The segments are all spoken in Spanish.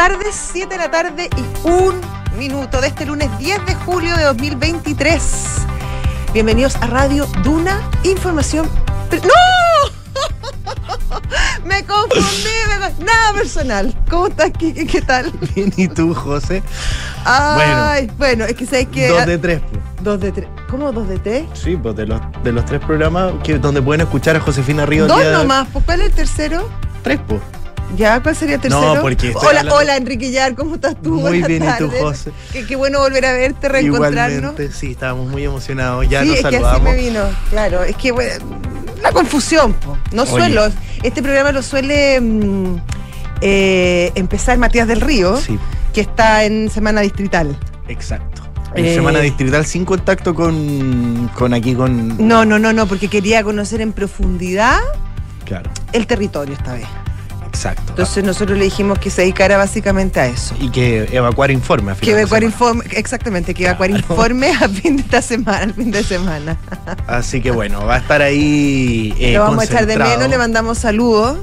tarde, 7 de la tarde y un minuto de este lunes 10 de julio de 2023. Bienvenidos a Radio Duna, información... ¡No! me confundí, me nada personal. ¿Cómo estás, Kike? ¿Qué tal? Bien, ¿y tú, José? Ay, bueno, es que sabes que... Dos de tres. pues. Dos de tres. ¿Cómo dos de tres? Sí, pues de los, de los tres programas que, donde pueden escuchar a Josefina Río. Dos día de- nomás, pues, ¿cuál es el tercero? Tres, pues. ¿Ya? ¿Cuál sería el tercero? No, porque estoy Hola, hablando- hola Enrique Yar, ¿cómo estás tú? Muy Buenas bien, ¿y tú. José? Qué, qué bueno volver a verte, reencontrarnos. Igualmente, sí, estábamos muy emocionados. Ya sí, nos es que así me vino, claro. Es que bueno, la confusión. po. No Oye. suelo. Este programa lo suele mm, eh, empezar Matías del Río, Sí, que está en Semana Distrital. exacto. En Eh, Semana Distrital sin contacto con, con aquí, con. No, no, no, no, porque quería conocer en profundidad Claro, el territorio esta vez. Exacto. Entonces nosotros le dijimos que se dedicara básicamente a eso. y que evacuar informe. a Que evacuar semana. informe, exactamente, que evacuar Claro. informe a fin de esta semana, al fin de semana. Así que bueno, va a estar ahí. eh, Lo vamos a echar de menos, le mandamos saludos.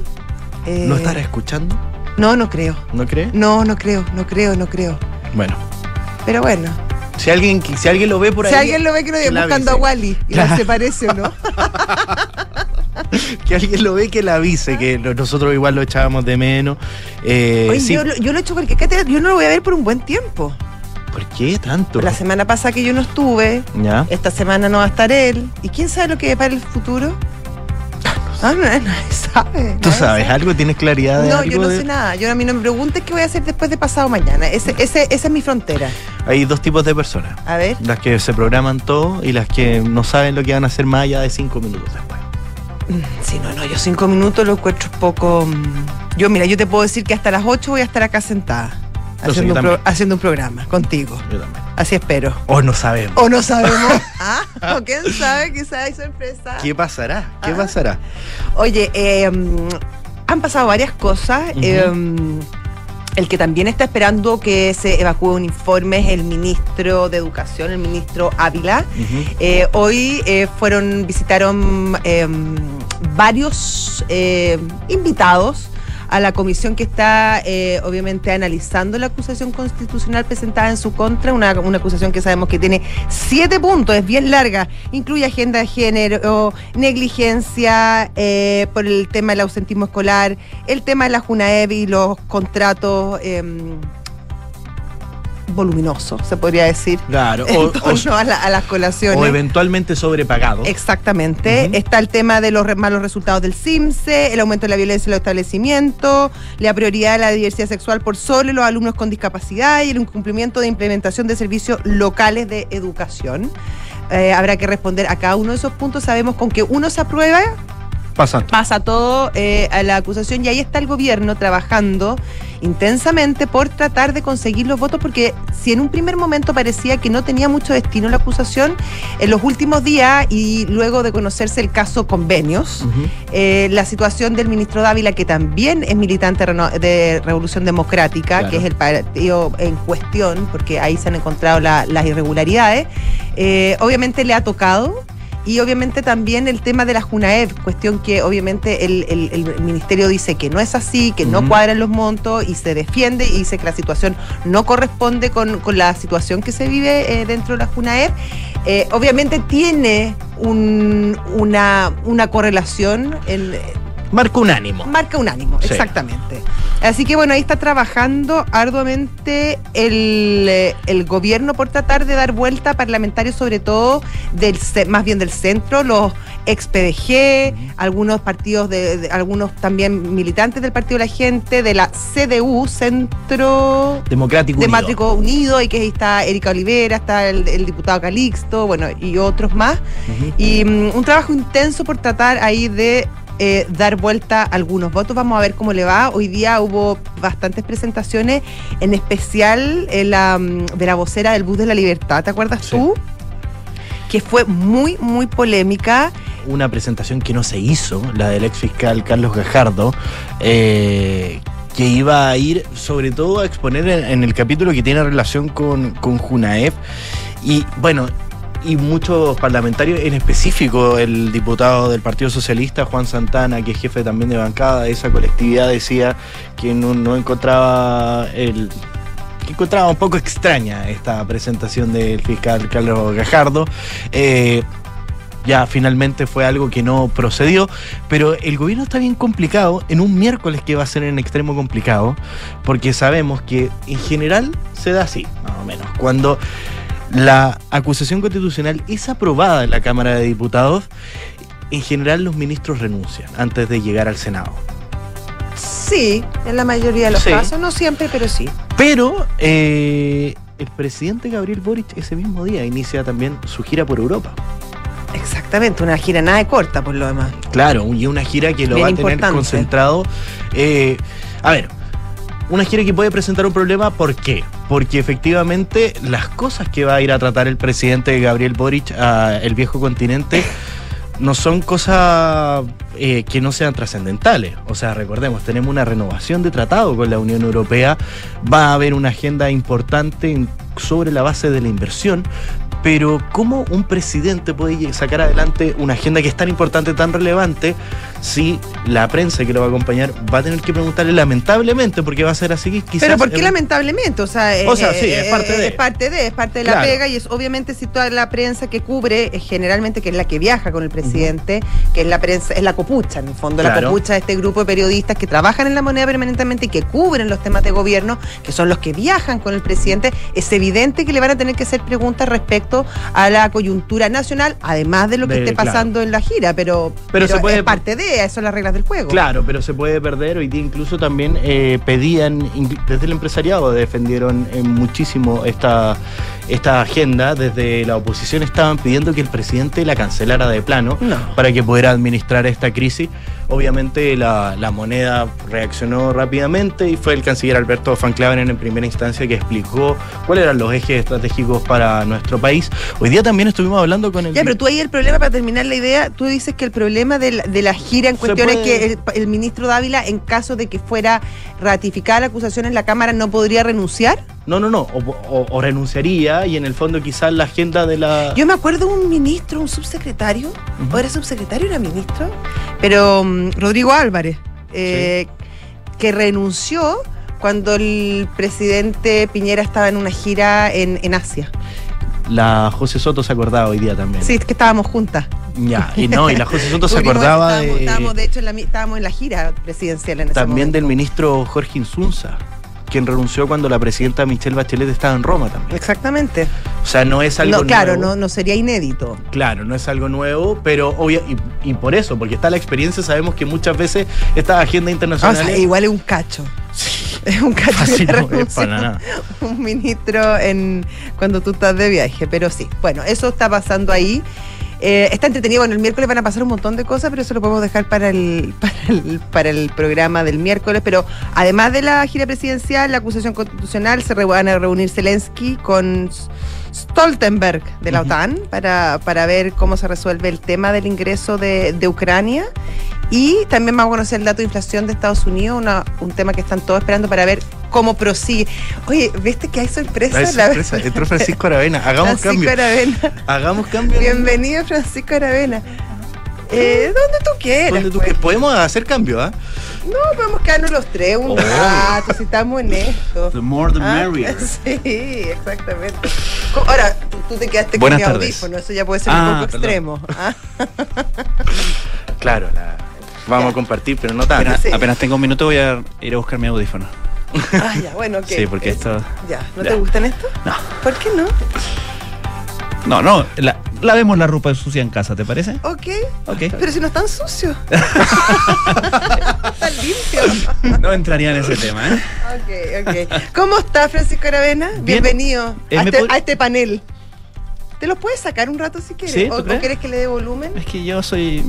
Eh, ¿No estará escuchando? No, no creo. ¿No cree? No, no creo, no creo, no creo. Bueno, Pero bueno, si alguien, si alguien lo ve por ahí. si alguien lo ve que que la buscando a. Wally y Claro. no se parece o no. Que alguien lo ve que le avise, que nosotros igual lo echábamos de menos. Eh, Oye, sí. yo, lo- yo lo he hecho porque yo no lo voy a ver por un buen tiempo. ¿Por qué tanto? La semana pasada que yo no estuve, ¿Ya? esta semana no va a estar él. ¿Y quién sabe lo que para el futuro? Ah, no, nadie sabe. ¿Tú nadie sabes sabe. algo? ¿Tienes claridad de No, algo? yo no de- sé nada. Yo a mí no me preguntes qué voy a hacer después de pasado mañana. Ese, ese, esa es mi frontera. Hay dos tipos de personas. A ver. Las que se programan todo y las que no saben lo que van a hacer más allá de cinco minutos después. Sí, no, no, yo cinco minutos lo encuentro un poco. mm, Yo, mira, yo te puedo decir que hasta las ocho voy a estar acá sentada. Sé, Haciendo, un, pro- también. haciendo un programa contigo. Yo también. Así espero. O no sabemos. O no sabemos. ah, o quién sabe, quizá hay sorpresa. ¿Qué pasará? ¿Qué Ah. pasará? Oye, eh, mm, han pasado varias cosas. Eh, mm, el que también está esperando que se evacúe un informe es el ministro de Educación, el ministro Ávila. Eh, hoy eh, fueron, visitaron eh, varios invitados a la comisión que está eh, obviamente analizando la acusación constitucional presentada en su contra, una, una acusación que sabemos que tiene siete puntos, es bien larga, incluye agenda de género, negligencia eh, por el tema del ausentismo escolar, el tema de la JUNAEB y los contratos em, voluminosos, se podría decir, Claro. en O, o- torno a, la- a las colaciones. o eventualmente sobrepagado. Exactamente. Está el tema de los re- malos resultados del CIMSE, el aumento de la violencia en los establecimientos, la prioridad de la diversidad sexual por sobre los alumnos con discapacidad y el incumplimiento de implementación de servicios locales de educación. Eh, habrá que responder a cada uno de esos puntos. Sabemos con que uno se aprueba, Pasa todo eh, a la acusación y ahí está el gobierno trabajando intensamente por tratar de conseguir los votos porque si en un primer momento parecía que no tenía mucho destino la acusación, en los últimos días y luego de conocerse el caso convenios, eh, la situación del ministro Dávila, que también es militante de Revolución Democrática, Claro. que es el partido en cuestión, porque ahí se han encontrado la- las irregularidades, eh, obviamente le ha tocado. Y obviamente también el tema de la JUNAEV, cuestión que obviamente el, el- el ministerio dice que no es así, que no cuadran los montos y se defiende y dice que la situación no corresponde con, con la situación que se vive eh, dentro de la JUNAEV. Eh, obviamente tiene un- una, una correlación, en, Marca un ánimo. marca un ánimo, Sí. exactamente. Así que bueno, ahí está trabajando arduamente el, eh, el gobierno por tratar de dar vuelta a parlamentarios, sobre todo del más bien del centro, los ex PDG, algunos partidos de, de- algunos también militantes del Partido de la Gente, de la CDU, Centro Democrático. Unido. Democrático Unido, y que ahí está Erika Olivera, está el, el diputado Calixto, bueno, y otros más. Y mm, un trabajo intenso por tratar ahí de eh, dar vuelta a algunos votos. Vamos a ver cómo le va. Hoy día hubo bastantes presentaciones, en especial eh, la, mm, de la vocera del Bus de la Libertad, ¿te acuerdas Sí. tú? Que fue muy, muy polémica. una presentación que no se hizo, la del ex fiscal Carlos Gajardo, eh, que iba a ir sobre todo a exponer en, en el capítulo que tiene relación con, con Junaef. Y bueno, y muchos parlamentarios, en específico el diputado del Partido Socialista, Juan Santana, que es jefe también de bancada de esa colectividad, decía que no, encontraba el encontraba un poco extraña esta presentación del fiscal Carlos Gajardo. Eh, ya finalmente fue algo que no procedió, pero el gobierno está bien complicado en un miércoles que va a ser en extremo complicado, porque sabemos que en general se da así, más o menos, cuando la acusación constitucional es aprobada en la Cámara de Diputados, en general los ministros renuncian antes de llegar al Senado. Sí, en la mayoría de los Sí. casos, no siempre, pero sí. Pero eh, el presidente Gabriel Boric ese mismo día inicia también su gira por Europa. Exactamente, una gira nada de corta por lo demás. Claro, y una gira que lo Bien va a tener importante. concentrado. eh, a ver, una gira que puede presentar un problema, ¿por qué? Porque efectivamente las cosas que va a ir a tratar el presidente Gabriel Boric al viejo continente no son cosas eh, que no sean trascendentales. O sea, recordemos, tenemos una renovación de tratado con la Unión Europea, va a haber una agenda importante en- sobre la base de la inversión. Pero ¿cómo un presidente puede sacar adelante una agenda que es tan importante, tan relevante, si la prensa que lo va a acompañar va a tener que preguntarle lamentablemente, porque va a ser así quizás... Pero ¿por qué eh, lamentablemente? O sea, O sea, sí, es parte de. Es parte de, es parte de la Claro. pega y es obviamente si toda la prensa que cubre, generalmente que es la que viaja con el presidente, que es la prensa, es la en el fondo, la Claro. copucha de este grupo de periodistas que trabajan en la moneda permanentemente y que cubren los temas de gobierno, que son los que viajan con el presidente, es evidente que le van a tener que hacer preguntas respecto a la coyuntura nacional, además de lo que De- esté claro. pasando en la gira, pero, Pero se puede- es parte de, esas son las reglas del juego. Claro, pero se puede perder. Hoy día incluso también eh, pedían, desde el empresariado defendieron eh, muchísimo esta, esta agenda. Desde la oposición estaban pidiendo que el presidente la cancelara de plano No. para que pudiera administrar esta crisis. Obviamente la, la moneda reaccionó rápidamente y fue el canciller Alberto Van Claveren en primera instancia que explicó cuáles eran los ejes estratégicos para nuestro país. Hoy día también estuvimos hablando con el... Ya, pero tú ahí el problema, para terminar la idea, tú dices que el problema de la, de la gira en cuestión es que el, el ministro Dávila, en caso de que fuera ratificada la acusación en la Cámara, no podría renunciar. No, no, no, o, o- o renunciaría y en el fondo quizás la agenda de la... Yo me acuerdo de un ministro, un subsecretario, o era subsecretario o era ministro, pero mm, Rodrigo Álvarez, eh, que renunció cuando el presidente Piñera estaba en una gira en, en Asia. La José Soto se acordaba hoy día también. Sí, es que estábamos juntas. Ya, y no, y la José Soto se acordaba estábamos, de, estábamos, de hecho, en la, estábamos en la gira presidencial en ese también del momento. ministro Jorge Insunza, quien renunció cuando la presidenta Michelle Bachelet estaba en Roma también. Exactamente. O sea, no es algo No, claro, nuevo. no, no sería inédito. Claro, no es algo nuevo, pero obvio, y, y por eso, porque está la experiencia, sabemos que muchas veces estas agendas O internacionales... sea, igual es un cacho. Sí, Es un cacho fácil que no es para nada. un ministro en cuando tú estás de viaje, pero sí. Bueno, eso está pasando ahí. Eh, está entretenido. Bueno, el miércoles van a pasar un montón de cosas, pero eso lo podemos dejar para el, para el, para el programa del miércoles. Pero además de la gira presidencial, la acusación constitucional, se re- van a reunir Zelensky con Stoltenberg de la. OTAN para, para ver cómo se resuelve el tema del ingreso de, de Ucrania. Y también vamos a conocer el dato de inflación de Estados Unidos, una- un tema que están todos esperando para ver cómo prosigue. Oye, ¿viste que hay sorpresa? Ay, sorpresa, entró Francisco Aravena. Hagamos Francisco cambio. Aravena. Hagamos cambio. Bienvenido, Francisco Aravena. Eh, donde tú quieras. Donde tú pues. que- Podemos hacer cambio, ¿ah? No, podemos quedarnos los tres un Oh. rato, si estamos en esto. The more the Ah, merrier. Sí, exactamente. Ahora, tú, tú te quedaste Buenas con mi audífono, eso ya puede ser Ah, un poco perdón. extremo. ¿ah? Claro, la- vamos Ya. a compartir, pero no tanto. Apenas, Sí. apenas tengo un minuto voy a ir a buscar mi audífono. Ah, ya, bueno, ok. Sí, porque Es- esto... Ya, ¿no Ya. te gustan estos? No. ¿Por qué no? No, no, la, lavemos la ropa sucia en casa, ¿te parece? Ok. Ok. Pero si no están sucios. están limpios. No entraría en ese tema, ¿eh? Ok, ok. ¿Cómo está Francisco Aravena? Bien. Bienvenido Eh, a, ¿me este, a este panel. ¿Te los puedes sacar un rato si quieres? Sí, ¿tú ¿O, quieres que le dé volumen? Es que yo soy...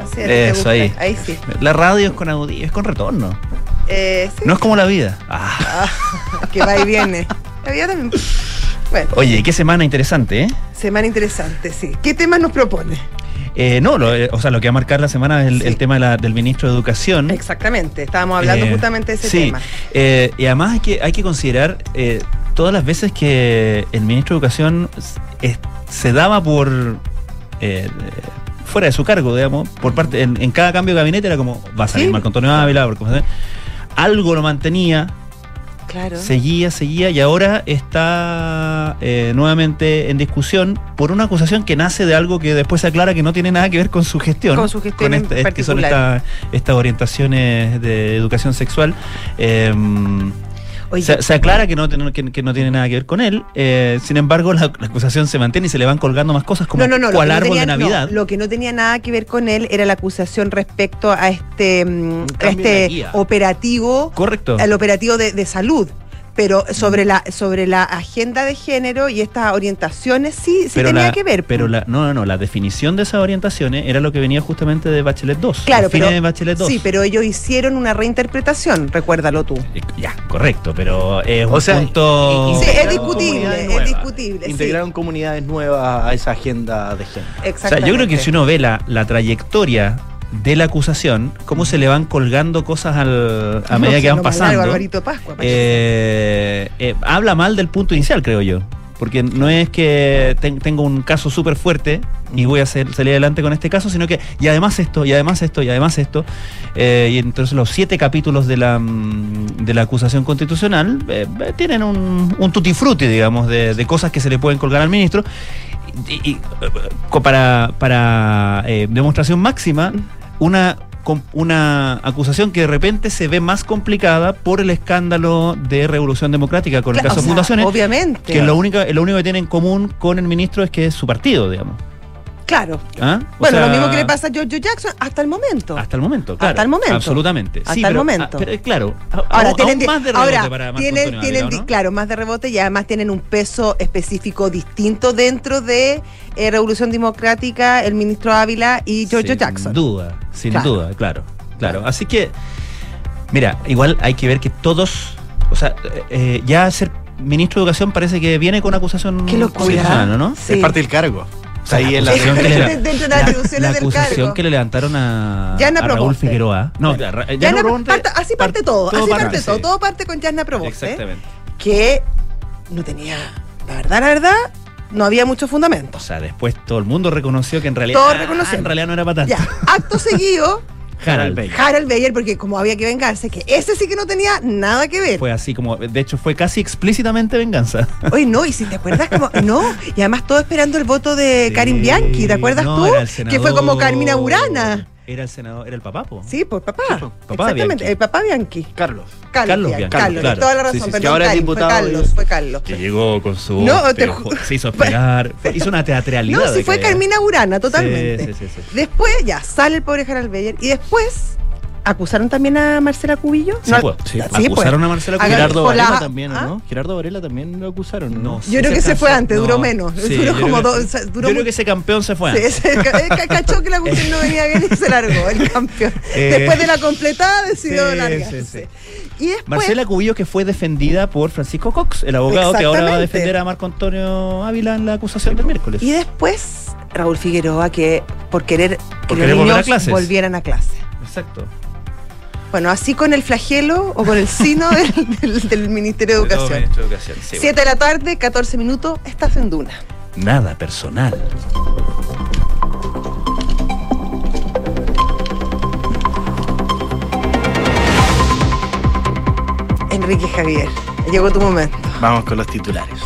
Así Eso, gusta. ahí. Ahí sí. La radio es con audífono, es con retorno. Eh, sí. No es como la vida. Ah. Ah, que va y viene. La vida también. Bueno, Oye, qué semana interesante, ¿eh? semana interesante, sí. ¿Qué temas nos propone? Eh, no, lo, eh, o sea, lo que va a marcar la semana es el, Sí. el tema de la- del ministro de Educación. Exactamente, estábamos hablando Eh, justamente de ese sí, tema. eh, y además hay que, hay que considerar eh, todas las veces que el ministro de Educación es- se daba por eh, fuera de su cargo, digamos, por parte, en, en cada cambio de gabinete era como, va a salir Sí. Marco Antonio Ávila, porque, algo lo mantenía, Claro. seguía, seguía y ahora está eh, nuevamente en discusión por una acusación que nace de algo que después se aclara que no tiene nada que ver con su gestión. Con su gestión en que son estas estas orientaciones de educación sexual. Eh, Oye, se, se aclara que no, tiene- que, que no tiene nada que ver con él. eh, sin embargo, la, la acusación se mantiene y se le van colgando más cosas como no, no, cual árbol tenía- de Navidad. lo que no tenía nada que ver con él era la acusación respecto a este, mm, a este operativo, Correcto. al operativo de, de salud. Pero sobre la, sobre la agenda de género y estas orientaciones sí, sí tenía la, que ver. Pero la, no, no, no, la definición de esas orientaciones era lo que venía justamente de Bachelet 2. claro, pero, de Bachelet 2. sí, pero ellos hicieron una reinterpretación, recuérdalo tú. Eh, Ya, correcto, pero es O un sea, punto. Sí, es Integraron discutible, comunidades es nuevas. discutible. sí. Integraron comunidades nuevas a esa agenda de género. O sea, Exactamente. yo creo que si uno ve la, la trayectoria de la acusación, cómo se le van colgando cosas al, a No, medida que van largo, pasando, Pascua, eh, eh, habla mal del punto inicial, creo yo. Porque no es que ten- tengo un caso súper fuerte y voy a hacer, salir adelante con este caso, sino que, y además esto, y además esto, y además esto. eh, y entonces los siete capítulos de la, mm, de la acusación constitucional tienen un, un tutti frutti, digamos, de, de cosas que se le pueden colgar al ministro. Y, para, para eh, demostración máxima, una, una acusación que de repente se ve más complicada por el escándalo de Revolución Democrática con el caso o sea, Fundaciones, Obviamente. que lo único, lo único que tiene en común con el ministro es que es su partido, digamos. Claro. ¿Ah? Bueno, sea, lo mismo que le pasa a George Jackson hasta el momento. Hasta el momento, claro. Hasta el momento. Absolutamente. Hasta Sí, el pero- momento. ah, pero, claro, a- Ahora aún- tienen, más de rebote ahora, para tienen, Antonio tienen Ávila, ¿no? claro, más de rebote y además tienen un peso específico distinto dentro de eh, Revolución Democrática, el ministro Ávila y George sin Jackson. duda, sin Claro. duda, claro, claro. Así que, mira, igual hay que ver que todos, o sea, eh, ya ser ministro de Educación parece que viene con acusación Qué locura. constitucional, ¿no? Sí. Es parte del cargo. Sea, ahí en la acusación que le- Dentro de las atribuciones la del acusación cargo. que le levantaron a, Yana a Raúl. Figueroa. No, Yana Proboste parte- así parte part- todo, así parte todo, todo parte con Jasna Proboste, Exactamente. que no tenía, la verdad, la verdad, no había mucho fundamento. O sea, después todo el mundo reconoció que en realidad, Todos ah, en realidad no era para tanto. Ya, acto seguido, Harald Bayer. Harald Beyer, porque como había que vengarse, que ese sí que no tenía nada que ver. Fue así como, de hecho fue casi explícitamente venganza. Oye, no, y si te acuerdas como, no, y además todo esperando el voto de Sí. Karim Bianchi, ¿te acuerdas No, tú? era el Que fue como Carmina Burana. Era el senador, era el papá, po. Sí, por papá. Sí, por papá Exactamente, Bianchi. el papá Bianchi. Carlos. Carlos, Carlos Bianchi, Carlos, claro. toda la razón, sí, sí, perdón, que ahora es diputado fue Carlos, fue Carlos. Que llegó con su No, te se hizo esperar, hizo una teatralidad. No, sí fue Carmina Burana, totalmente. Sí, sí, sí, sí. Después ya sale el pobre Harald Beyer y después acusaron también a Marcela Cubillo. Sí, No, pues, sí, acusaron pues. a Marcela Cubillo. Gerardo la- Varela también, ¿Ah? ¿no? Gerardo Varela también lo acusaron, ¿no? Yo creo que se fue antes, duró menos. Duró yo como creo que- dos- duró yo creo que ese campeón se fue antes. ese ca- cachó que la cuestión no venía bien y se largó el campeón. Eh, Después de la completada decidió sí, largarse. sí, Y después, Marcela Cubillo que fue defendida por Francisco Cox, el abogado que ahora va a defender a Marco Antonio Ávila en la acusación del miércoles. y después Raúl Figueroa que por querer que Por los querer niños volvieran a clase. Exacto. Bueno, así con el flagelo o con el sino del, del- del Ministerio de Educación. Ministro de Educación, sí, 7 de la tarde, 14 minutos, estás en Duna. Nada personal. Enrique Javier, llegó tu momento. Vamos con los titulares.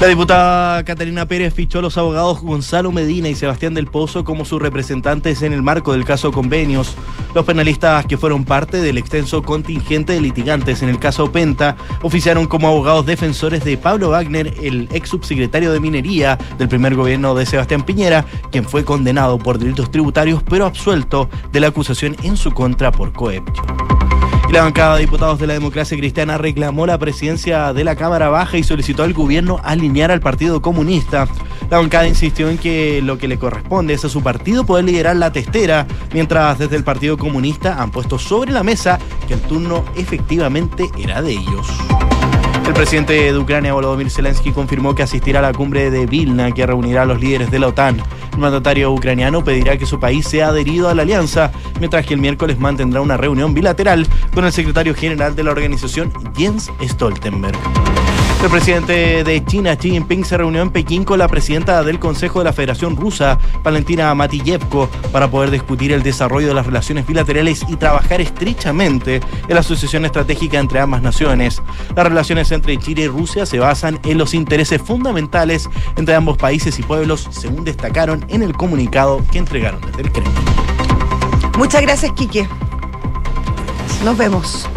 La diputada Catalina Pérez fichó a los abogados Gonzalo Medina y Sebastián del Pozo como sus representantes en el marco del caso Convenios. Los penalistas que fueron parte del extenso contingente de litigantes en el caso Penta oficiaron como abogados defensores de Pablo Wagner, el ex subsecretario de Minería del primer gobierno de Sebastián Piñera, quien fue condenado por delitos tributarios pero absuelto de la acusación en su contra por cohecho. Y la bancada de diputados de la democracia cristiana reclamó la presidencia de la Cámara Baja y solicitó al gobierno alinear al Partido Comunista. La bancada insistió en que lo que le corresponde es a su partido poder liderar la testera, mientras desde el Partido Comunista han puesto sobre la mesa que el turno efectivamente era de ellos. El presidente de Ucrania, Volodymyr Zelensky, confirmó que asistirá a la cumbre de Vilna que reunirá a los líderes de la OTAN. El mandatario ucraniano pedirá que su país sea adherido a la alianza, mientras que el miércoles mantendrá una reunión bilateral con el secretario general de la organización, Jens Stoltenberg. El presidente de China, Xi Jinping, se reunió en Pekín con la presidenta del Consejo de la Federación Rusa, Valentina Matiyevko, para poder discutir el desarrollo de las relaciones bilaterales y trabajar estrechamente en la asociación estratégica entre ambas naciones. Las relaciones entre Chile y Rusia se basan en los intereses fundamentales entre ambos países y pueblos, según destacaron en el comunicado que entregaron desde el Kremlin. Muchas gracias, Quique. Nos vemos.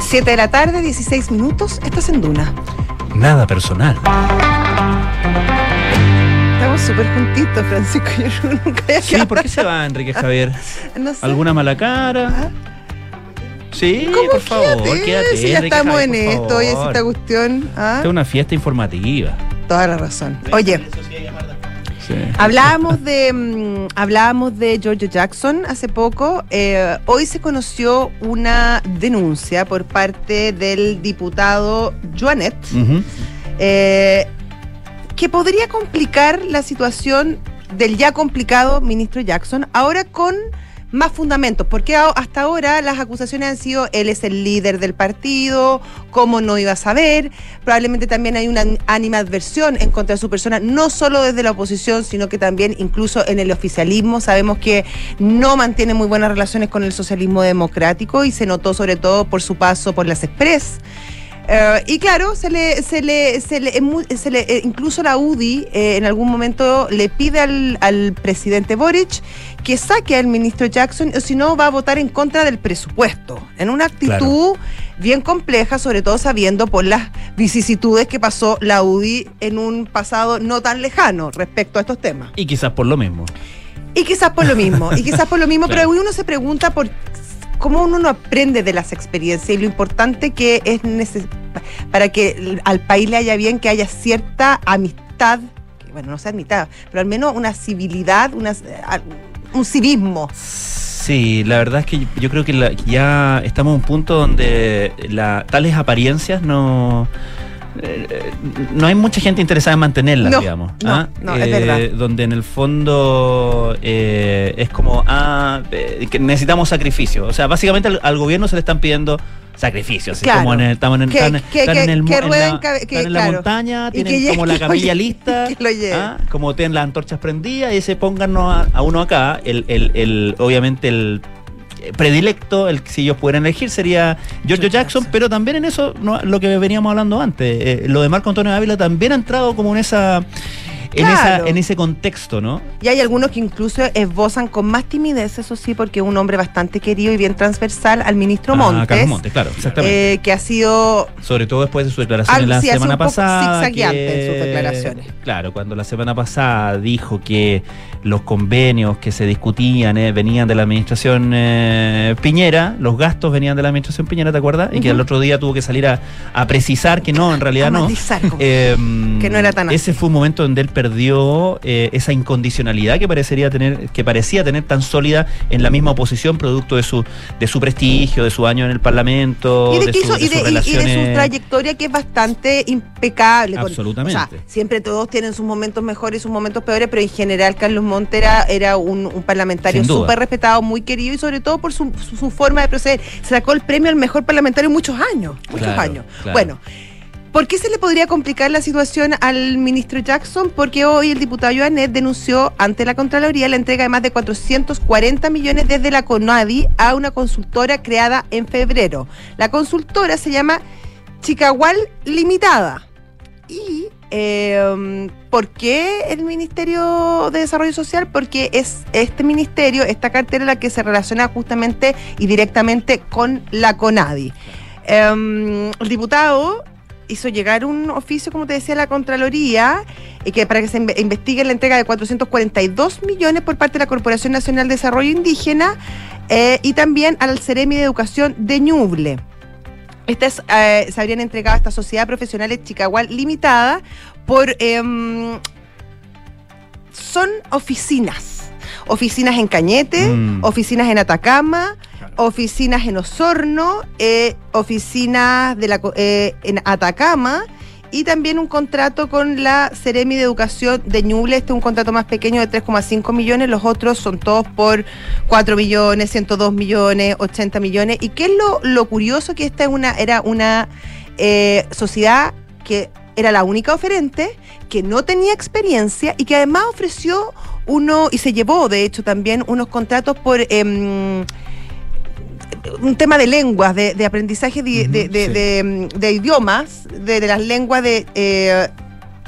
7 de la tarde, 16 minutos. Estás en Duna. Nada personal. Estamos súper juntitos, Francisco. Yo nunca había Sí, ¿por qué se va Enrique Javier? No sé. ¿Alguna mala cara? Sí, ¿Cómo por favor, quédate? quédate. Si ya Enrique estamos Javier, en por esto, oye, si favor. esta cuestión. ¿ah? Esta es una fiesta informativa. Toda la razón. Oye, Sí. hablábamos de mm, hablábamos de George Jackson hace poco. Eh, hoy se conoció una denuncia por parte del diputado Joanet. Eh, que podría complicar la situación del ya complicado ministro Jackson, ahora con más fundamentos, porque hasta ahora las acusaciones han sido él es el líder del partido, cómo no iba a saber, probablemente también hay una animadversión en contra de su persona, no solo desde la oposición, sino que también incluso en el oficialismo, sabemos que no mantiene muy buenas relaciones con el socialismo democrático y se notó sobre todo por su paso por las Express. Eh, y claro, se le, se le, se le, se le- eh, incluso la UDI eh, en algún momento le pide al, al presidente Boric que saque al ministro Jackson, o si no va a votar en contra del presupuesto, en una actitud bien compleja, sobre todo sabiendo por las vicisitudes que pasó la UDI en un pasado no tan lejano respecto a estos temas. Y quizás por lo mismo. Y quizás por lo mismo, y quizás por lo mismo, Claro. pero uno se pregunta por cómo uno no aprende de las experiencias y lo importante que es para que al país le haya bien que haya cierta amistad, que, bueno, no sea amistad, pero al menos una civilidad, una, a- un civismo. Sí, la verdad es que yo creo que la- ya estamos en un punto donde la, tales apariencias no... eh, no hay mucha gente interesada en mantenerlas, No, digamos. no, ¿ah? no, es verdad. Donde en el fondo eh, es como, ah, eh, que necesitamos sacrificio. O sea, básicamente al, al gobierno se le están pidiendo sacrificios. Claro. como en el, estamos en, Que- están, que- están que- en el en la, que, están en la claro. montaña, tienen como la lleve- lista. ¿ah? como tienen las antorchas prendidas y se pónganos a, a uno acá, el, el, el, obviamente el eh, predilecto, el que si ellos pudieran elegir sería Giorgio Jackson, pero también en eso, no, lo que veníamos hablando antes, eh, lo de Marco Antonio Ávila también ha entrado como en esa... En, Claro. esa, en ese contexto, ¿no? Y hay algunos que incluso esbozan con más timidez, eso sí, porque es un hombre bastante querido y bien transversal al ministro Ah, Montes. Carlos Montes, claro, exactamente. eh, que ha sido Sobre todo después de su declaración Algo la sí, semana pasada. zigzagueante en sus declaraciones. Claro, cuando la semana pasada dijo que los convenios que se discutían eh, venían de la administración eh, Piñera, los gastos venían de la administración Piñera, ¿te acuerdas? Y que al otro día tuvo que salir a, a precisar que no, en realidad a no. Eh, Que no era tan Ese fue un momento donde él perdió eh, esa incondicionalidad que parecería tener, que parecía tener tan sólida en la misma oposición, producto de su, de su prestigio, de su año en el Parlamento, y de, de, su- hizo- de y de- y su trayectoria que es bastante impecable. con- Absolutamente. o sea, siempre todos tienen sus momentos mejores y sus momentos peores, pero en general Carlos Montera era un, un parlamentario súper respetado, muy querido y sobre todo por su, su- su forma de proceder. Sacó el premio al mejor parlamentario en muchos años. Muchos Claro, años. claro. Bueno. ¿Por qué se le podría complicar la situación al ministro Jackson? Porque hoy el diputado Joanet denunció ante la Contraloría la entrega de más de 440 millones desde la CONADI a una consultora creada en febrero. La consultora se llama Chicagual Limitada. ¿Y eh, por qué el Ministerio de Desarrollo Social? Porque es este ministerio, esta cartera, la que se relaciona justamente y directamente con la CONADI. Eh, el diputado hizo llegar un oficio, como te decía, a la Contraloría, y que para que se inve- investigue la entrega de 442 millones por parte de la Corporación Nacional de Desarrollo Indígena eh, y también al Ceremi de Educación de Ñuble. Estas eh, se habrían entregado a esta sociedad profesional de Chicagual Limitada por... em, son oficinas. Oficinas en Cañete, Mm. oficinas en Atacama, oficinas en Osorno, eh, oficinas de la, eh, en Atacama y también un contrato con la Ceremi de Educación de Ñuble. Este es un contrato más pequeño de 3,5 millones, los otros son todos por 4 millones, 102 millones, 80 millones. ¿Y qué es lo, lo curioso? Que esta es una, era una eh, sociedad que era la única oferente, que no tenía experiencia y que además ofreció uno, y se llevó de hecho también unos contratos por... em, un tema de lenguas, de, de aprendizaje de, de- de- sí. de- de idiomas, de, las lenguas de eh,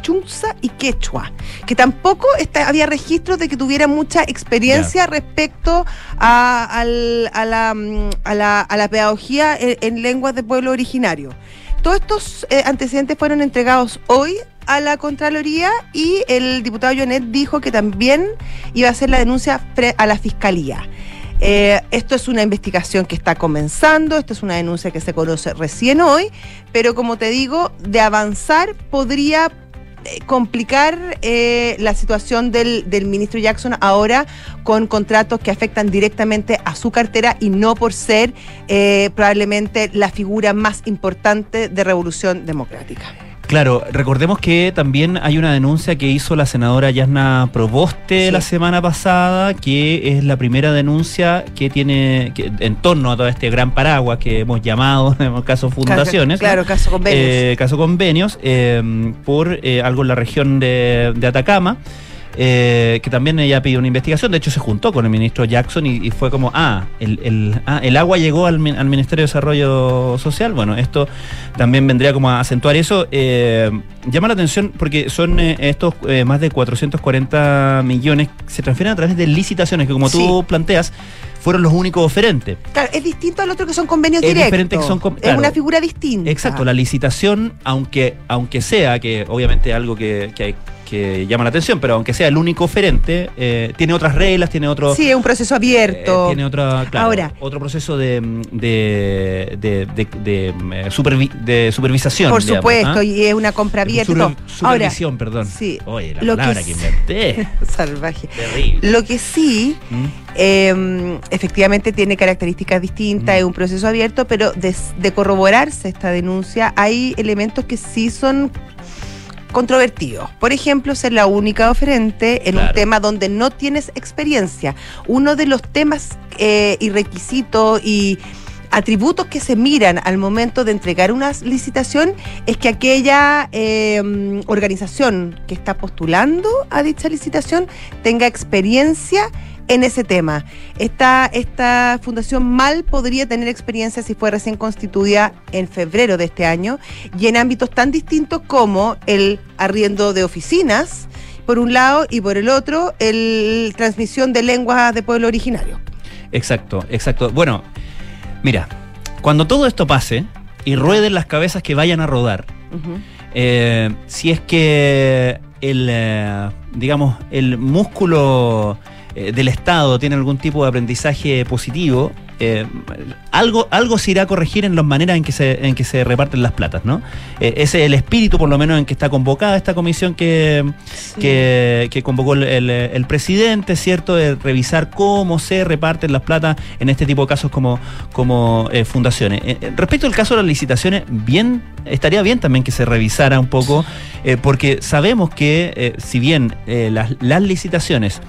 chunza y quechua, que tampoco está- había registros de que tuviera mucha experiencia respecto a, al- a la, mm, a la- a la pedagogía en, en lenguas de pueblo originario. Todos estos eh, antecedentes fueron entregados hoy a la Contraloría y el diputado Jonet dijo que también iba a hacer la denuncia a la Fiscalía. Eh, esto es una investigación que está comenzando, esto es una denuncia que se conoce recién hoy, pero como te digo, de avanzar podría eh, complicar eh, la situación del, del ministro Jackson ahora con contratos que afectan directamente a su cartera y no por ser eh, probablemente la figura más importante de Revolución Democrática. Claro, recordemos que también hay una denuncia que hizo la senadora Yasna Proboste Sí. la semana pasada, que es la primera denuncia que tiene que- en torno a todo este gran paraguas que hemos llamado, en el caso fundaciones. ¿no? Claro, caso convenios. Eh, caso convenios, eh, por eh, algo en la región de, de Atacama. Eh, que también ella pidió una investigación, de hecho se juntó con el ministro Jackson y, y fue como, ah el, el- ah, el agua llegó al, al Ministerio de Desarrollo Social, bueno, esto también vendría como a acentuar eso. Eh, llama la atención porque son eh, estos eh, más de 440 millones que se transfieren a través de licitaciones, que como tú planteas, fueron los únicos oferentes. Claro, es distinto al otro que son convenios Es directos. diferente que son con- Es claro. una figura distinta. Exacto, la licitación, aunque, aunque sea, que obviamente es algo que, que, hay- que llama la atención, pero aunque sea el único oferente, eh, tiene otras reglas, tiene otro... Sí, es un proceso eh, abierto. tiene otra, claro, Ahora. otro proceso de, de, de, de- de, eh, supervi- de supervisación. Por digamos, supuesto, ¿ah? y es una compra abierta. Ahora, supervisión, perdón. sí, Oye, la lo palabra que, inventé. salvaje. Terrible. Lo que sí, ¿Mm? eh, efectivamente tiene características distintas, Mm. es un proceso abierto, pero de corroborarse esta denuncia hay elementos que sí son controvertidos. Por ejemplo, ser la única oferente en un tema donde no tienes experiencia. Uno de los temas eh, y requisitos y atributos que se miran al momento de entregar una licitación es que aquella eh, organización que está postulando a dicha licitación tenga experiencia en ese tema. Esta, esta fundación mal podría tener experiencia si fue recién constituida en febrero de este año y en ámbitos tan distintos como el arriendo de oficinas, por un lado, y por el otro, el transmisión de lenguas de pueblo originario. Exacto, exacto. Bueno, mira, cuando todo esto pase y rueden las cabezas que vayan a rodar, eh, si es que el, eh, digamos, el músculo eh, del Estado tiene algún tipo de aprendizaje positivo, eh, algo, algo se irá a corregir en las maneras en que se, en que se reparten las platas, ¿no? Eh, ese es el espíritu, por lo menos, en que está convocada esta comisión que, que, que convocó el, el- el presidente, ¿cierto? De revisar cómo se reparten las platas en este tipo de casos como, como eh, fundaciones. Respecto al caso de las licitaciones, bien, estaría bien también que se revisara un poco, porque sabemos que si bien las, las licitaciones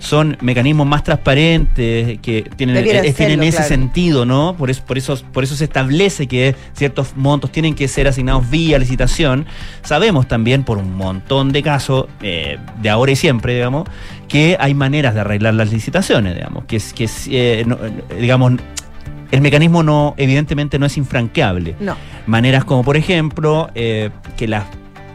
son mecanismos más transparentes, que tienen, eh, tienen serlo, ese claro. sentido, ¿no? Por eso, por, eso, por eso se establece que ciertos montos tienen que ser asignados vía licitación. Sabemos también, por un montón de casos, eh, de ahora y siempre, digamos, que hay maneras de arreglar las licitaciones, digamos, que, es- que eh, no, eh, digamos, el mecanismo no, evidentemente no es infranqueable. No. Maneras como, por ejemplo, eh, que las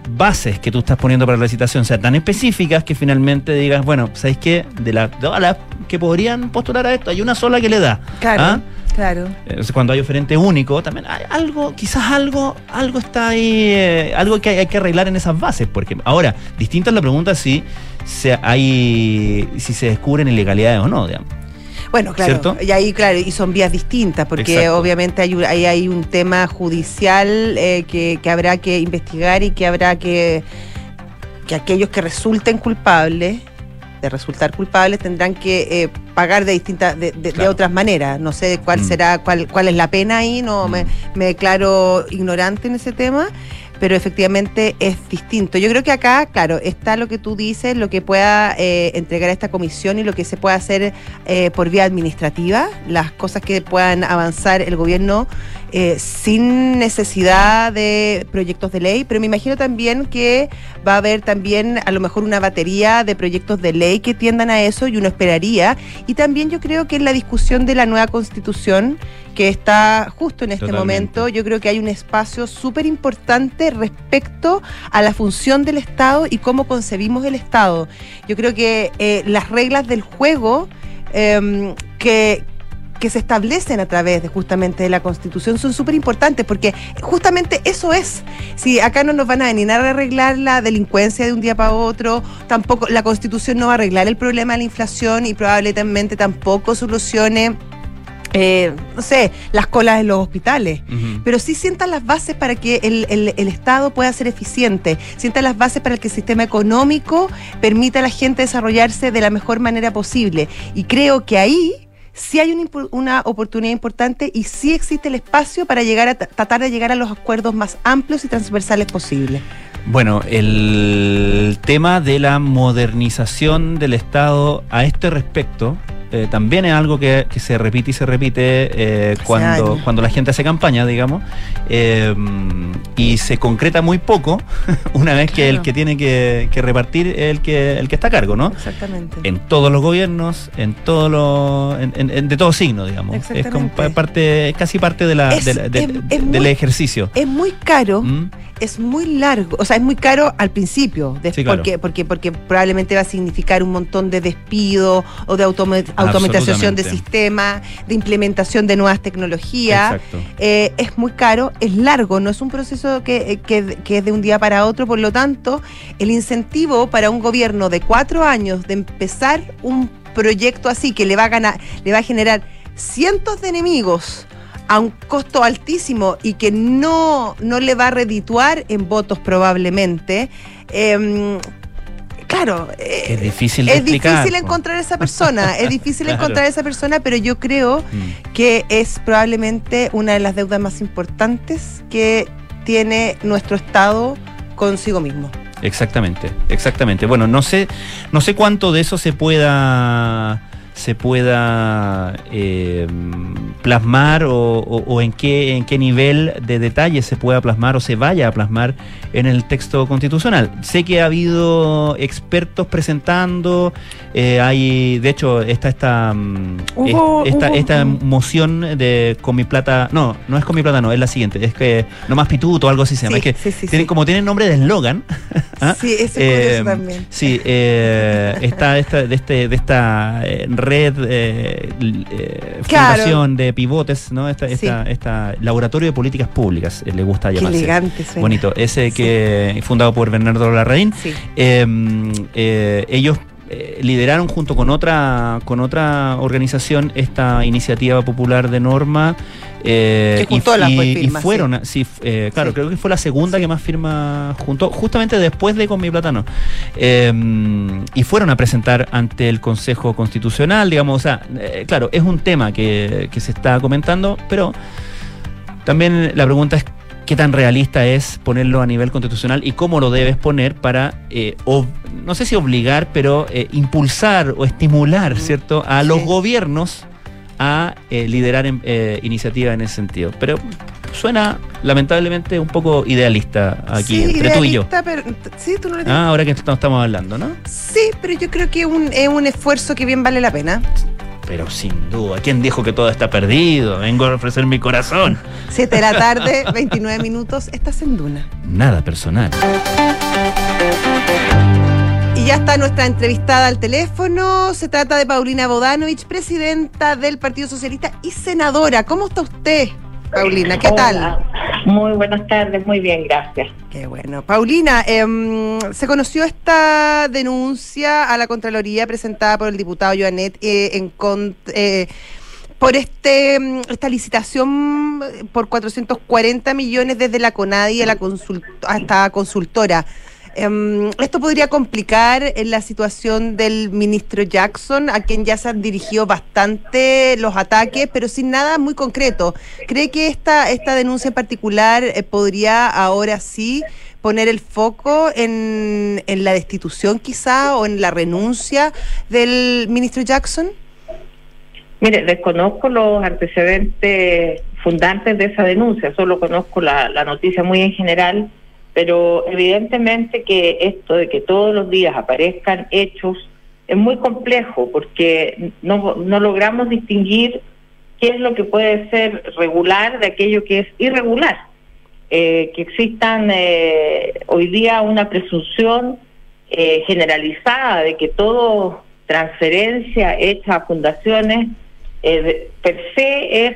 bases que tú estás poniendo para la licitación sean tan específicas que finalmente digas, bueno, ¿sabéis qué? De, la, de todas las que podrían postular a esto, hay una sola que le da. Claro, ¿Ah? claro. Cuando hay oferente único, también hay algo, quizás algo, algo está ahí, eh, algo que hay, hay que arreglar en esas bases. Porque ahora, distinta es la pregunta si se hay, si se descubren ilegalidades o no, digamos. Bueno, claro, ¿Cierto? y ahí, claro, y son vías distintas, porque Exacto. obviamente hay, un- ahí hay un tema judicial eh, que, que habrá que investigar y que habrá que, que aquellos que resulten culpables, de resultar culpables, tendrán que eh, pagar de distintas, de, de- de otras maneras. No sé cuál Mm. será, cuál, cuál es la pena ahí, no me, Mm. me declaro ignorante en ese tema. Pero efectivamente es distinto. Yo creo que acá, claro, está lo que tú dices, lo que pueda eh, entregar esta comisión y lo que se pueda hacer eh, por vía administrativa, las cosas que puedan avanzar el gobierno eh, sin necesidad de proyectos de ley, pero me imagino también que va a haber también a lo mejor una batería de proyectos de ley que tiendan a eso y uno esperaría. Y también yo creo que en la discusión de la nueva constitución que está justo en este momento, yo creo que hay un espacio súper importante respecto a la función del Estado y cómo concebimos el Estado. Yo creo que eh, las reglas del juego em, que, que se establecen a través de justamente de la Constitución son súper importantes porque justamente eso es. Si acá no nos van a venir a arreglar la delincuencia de un día para otro, tampoco la Constitución no va a arreglar el problema de la inflación y probablemente tampoco solucione eh, no sé, las colas en los hospitales, pero sí sientan las bases para que el, el, Estado pueda ser eficiente, sientan las bases para que el sistema económico permita a la gente desarrollarse de la mejor manera posible. Y creo que ahí sí hay una, oportunidad importante y sí existe el espacio para llegar a tratar de llegar a los acuerdos más amplios y transversales posibles. Bueno, el tema de la modernización del Estado a este respecto eh, también es algo que, se repite y se repite eh, cuando, cuando la gente hace campaña, digamos, eh, y se concreta muy poco una vez que el que tiene que, repartir es el que, el que está a cargo, ¿no? Exactamente. En todos los gobiernos, en todos los, en, de todo signo, digamos. Es como parte, casi parte de la, del ejercicio. Es muy caro. ¿Mm? Es muy largo, o sea, es muy caro al principio, porque, porque, porque probablemente va a significar un montón de despido o de automatización de sistemas, de implementación de nuevas tecnologías. Eh, es muy caro, es largo, no es un proceso que, que, que, es de un día para otro, por lo tanto, el incentivo para un gobierno de cuatro años de empezar un proyecto así que le va a ganar, le va a generar cientos de enemigos a un costo altísimo y que no, no le va a redituar en votos probablemente. Em, claro, eh, es difícil, es difícil encontrar esa persona, es difícil encontrar esa persona, pero yo creo mm. que es probablemente una de las deudas más importantes que tiene nuestro Estado consigo mismo. Exactamente, exactamente. Bueno, no sé, no sé cuánto de eso se pueda se pueda eh, plasmar o, en, qué, en qué nivel de detalle se pueda plasmar o se vaya a plasmar en el texto constitucional. Sé que ha habido expertos presentando, eh, hay, de hecho, está esta, mm, esta, esta moción de con mi plata, no, no es con mi plata, no, es la siguiente, es que no más pituto o algo así se llama. es que tienen, como tienen nombre de eslogan. ¿ah? Sí, eso eh, también. Sí, está esta, de, este, de esta red, eh, eh fundación de pivotes, ¿no? Esta, esta, laboratorio de políticas públicas, eh, le gusta llamarse. elegante Bonito. Ese que fundado por Bernardo Larraín. Em, eh, lideraron junto con otra con otra organización esta iniciativa popular de norma eh, y, fueron, sí, eh, claro, creo que fue la segunda que más firma junto, justamente después de Con mi plátano. Em, y fueron a presentar ante el Consejo Constitucional, digamos, o sea, claro, es un tema que, se está comentando, pero también la pregunta es qué tan realista es ponerlo a nivel constitucional y cómo lo debes poner para, no sé si obligar, pero impulsar o estimular, ¿cierto?, a los gobiernos a eh, liderar eh, iniciativas en ese sentido. Pero suena lamentablemente un poco idealista aquí, entre tú y yo. ah, ahora que estamos hablando, ¿no? Sí, pero yo creo que un, es un esfuerzo que bien vale la pena. Pero sin duda, ¿quién dijo que todo está perdido? Vengo a ofrecer mi corazón. Siete de la tarde, 29 minutos, estás en Duna. Nada personal ya está nuestra entrevistada al teléfono. Se trata de Paulina Bodanovich, presidenta del Partido Socialista y senadora. ¿Cómo está usted, Paulina? ¿Qué tal? Muy buenas tardes, muy bien, gracias. Qué bueno. Paulina, em, se conoció esta denuncia a la Contraloría presentada por el diputado Joanet eh, en eh, por este em, esta licitación por 440 millones desde la CONADI a la consult hasta consultora. Em, esto podría complicar la situación del ministro Jackson, a quien ya se han dirigido bastante los ataques, pero sin nada muy concreto. ¿Cree que esta, esta denuncia en particular eh, podría ahora sí poner el foco en, en la destitución quizá o en la renuncia del ministro Jackson? Mire, desconozco los antecedentes fundantes de esa denuncia, solo conozco la, la noticia muy en general, pero evidentemente que esto de que todos los días aparezcan hechos es muy complejo porque no, logramos distinguir qué es lo que puede ser regular de aquello que es irregular. Eh, que existan eh, hoy día una presunción eh, generalizada de que todo transferencia hecha a fundaciones per se es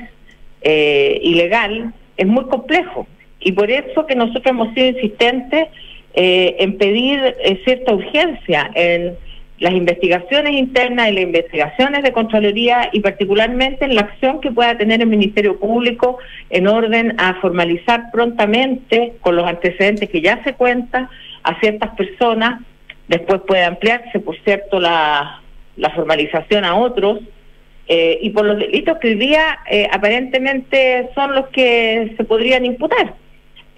ilegal, es muy complejo. Y por eso que nosotros hemos sido insistentes en pedir cierta urgencia en las investigaciones internas y las investigaciones de Contraloría y particularmente en la acción que pueda tener el Ministerio Público en orden a formalizar prontamente con los antecedentes que ya se cuentan a ciertas personas, después puede ampliarse, por cierto, la, formalización a otros, eh, y por los delitos que hoy día eh, aparentemente son los que se podrían imputar.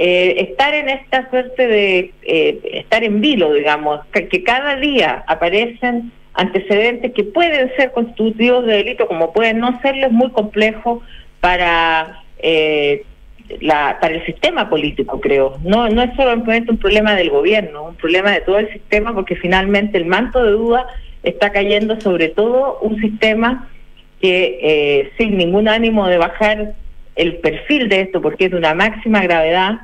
Eh, estar en esta suerte de eh, estar en vilo, digamos, que, cada día aparecen antecedentes que pueden ser constitutivos de delito, como pueden no serlo, es muy complejo para eh, la, para el sistema político, creo. No, no es solamente un problema del gobierno, un problema de todo el sistema, porque finalmente el manto de duda está cayendo sobre todo un sistema que sin ningún ánimo de bajar el perfil de esto, porque es de una máxima gravedad,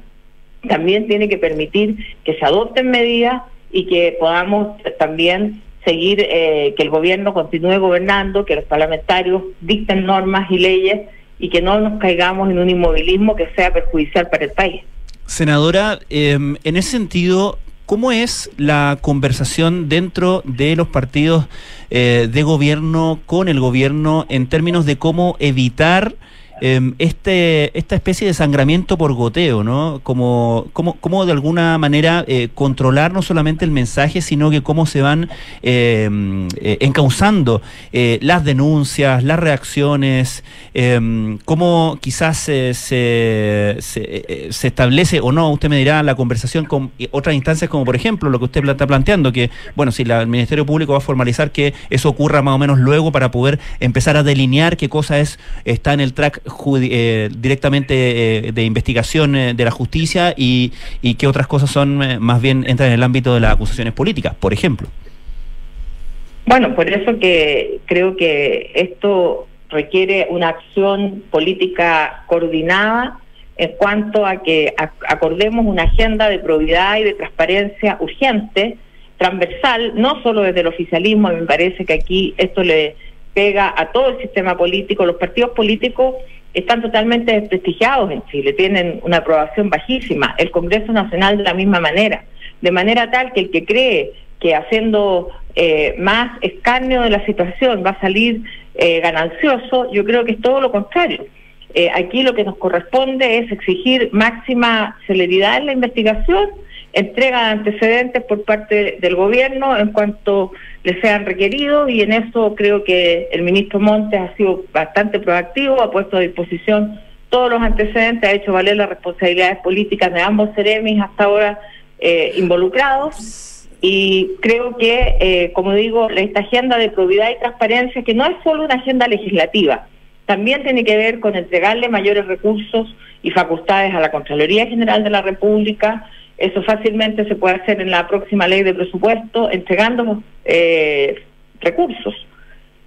también tiene que permitir que se adopten medidas y que podamos también seguir, eh, que el gobierno continúe gobernando, que los parlamentarios dicten normas y leyes y que no nos caigamos en un inmovilismo que sea perjudicial para el país. Senadora, em, en ese sentido, ¿Cómo es la conversación dentro de los partidos eh, de gobierno con el gobierno en términos de cómo evitar Em, este, esta especie de sangramiento por goteo, ¿no? Como, como, de alguna manera eh, controlar no solamente el mensaje, sino que cómo se van em, eh, encauzando eh, las denuncias, las reacciones, em, cómo quizás se, se, establece o no, usted me dirá, la conversación con otras instancias como por ejemplo lo que usted está planteando, que bueno, si el Ministerio Público va a formalizar que eso ocurra más o menos luego para poder empezar a delinear qué cosa es está en el track eh, directamente eh, de investigación eh, de la justicia y, y qué otras cosas son más bien entran en el ámbito de las acusaciones políticas, por ejemplo. Bueno, por eso que creo que esto requiere una acción política coordinada en cuanto a que acordemos una agenda de probidad y de transparencia urgente, transversal, no solo desde el oficialismo, me parece que aquí esto le pega a todo el sistema político, los partidos políticos están totalmente desprestigiados en Chile, tienen una aprobación bajísima, el Congreso Nacional de la misma manera, de manera tal que el que cree que haciendo eh, más escarnio de la situación va a salir eh, ganancioso, yo creo que es todo lo contrario. Eh, aquí lo que nos corresponde es exigir máxima celeridad en la investigación, entrega de antecedentes por parte del gobierno en cuanto le sean requeridos y en eso creo que el ministro Montes ha sido bastante proactivo, ha puesto a disposición todos los antecedentes, ha hecho valer las responsabilidades políticas de ambos seremis hasta ahora eh, involucrados. Y creo que, eh, como digo, esta agenda de probidad y transparencia, que no es solo una agenda legislativa, también tiene que ver con entregarle mayores recursos y facultades a la Contraloría General de la República, eso fácilmente se puede hacer en la próxima ley de presupuesto, entregando eh, recursos,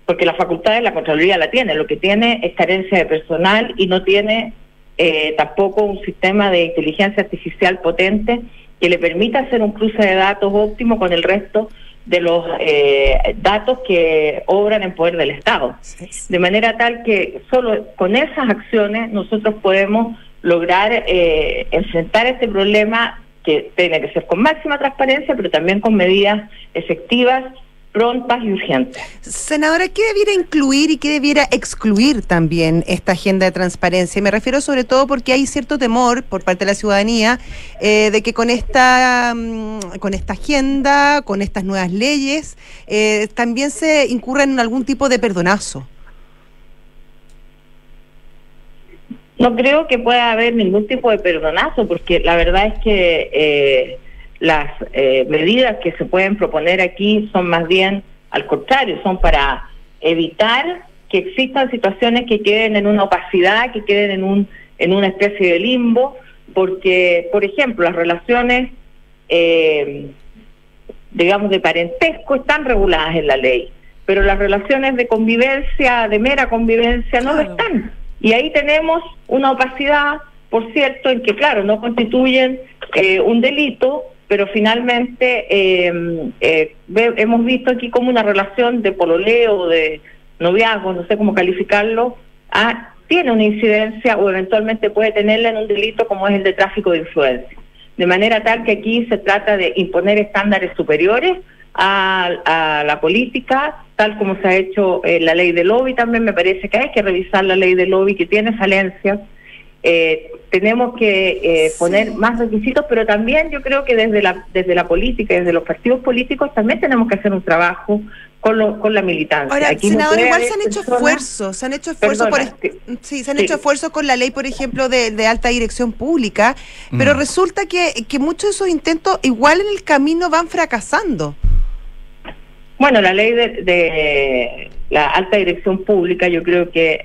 porque la facultad de la Contraloría la tiene, lo que tiene es carencia de personal y no tiene eh, tampoco un sistema de inteligencia artificial potente que le permita hacer un cruce de datos óptimo con el resto de los eh, datos que obran en poder del Estado. De manera tal que solo con esas acciones nosotros podemos lograr enfrentar este problema tiene que ser con máxima transparencia, pero también con medidas efectivas prontas y urgentes. Senadora, ¿qué debiera incluir y qué debiera excluir también esta agenda de transparencia? Me refiero sobre todo porque hay cierto temor por parte de la ciudadanía eh, de que con esta, mm, con esta agenda, con estas nuevas leyes, eh, también se incurra en algún tipo de perdonazo. No creo que pueda haber ningún tipo de perdonazo, porque la verdad es que eh, las eh, medidas que se pueden proponer aquí son más bien al contrario, son para evitar que existan situaciones que queden en una opacidad, que queden en, un, en una especie de limbo, porque, por ejemplo, las relaciones, eh, digamos, de parentesco están reguladas en la ley, pero las relaciones de convivencia, de mera convivencia, no lo están. Y ahí tenemos una opacidad, por cierto, en que, claro, no constituyen eh, un delito, pero finalmente eh, eh, hemos visto aquí como una relación de pololeo, de noviazgo, no sé cómo calificarlo, ah, tiene una incidencia o eventualmente puede tenerla en un delito como es el de tráfico de influencia. De manera tal que aquí se trata de imponer estándares superiores a, la política, tal como se ha hecho en la ley de lobby también, me parece que hay que revisar la ley de lobby que tiene falencias. Eh, tenemos que eh, poner más requisitos, pero también yo creo que desde la, desde la política, desde los partidos políticos, también tenemos que hacer un trabajo con, lo, con la militancia. Ahora, senador, igual se han hecho esfuerzos, se han hecho esfuerzos por sí, se han hecho esfuerzos con la ley, por ejemplo, de, de alta dirección pública, pero mm. resulta que, que muchos de esos intentos igual en el camino van fracasando. Bueno, la ley de, la alta dirección pública yo creo que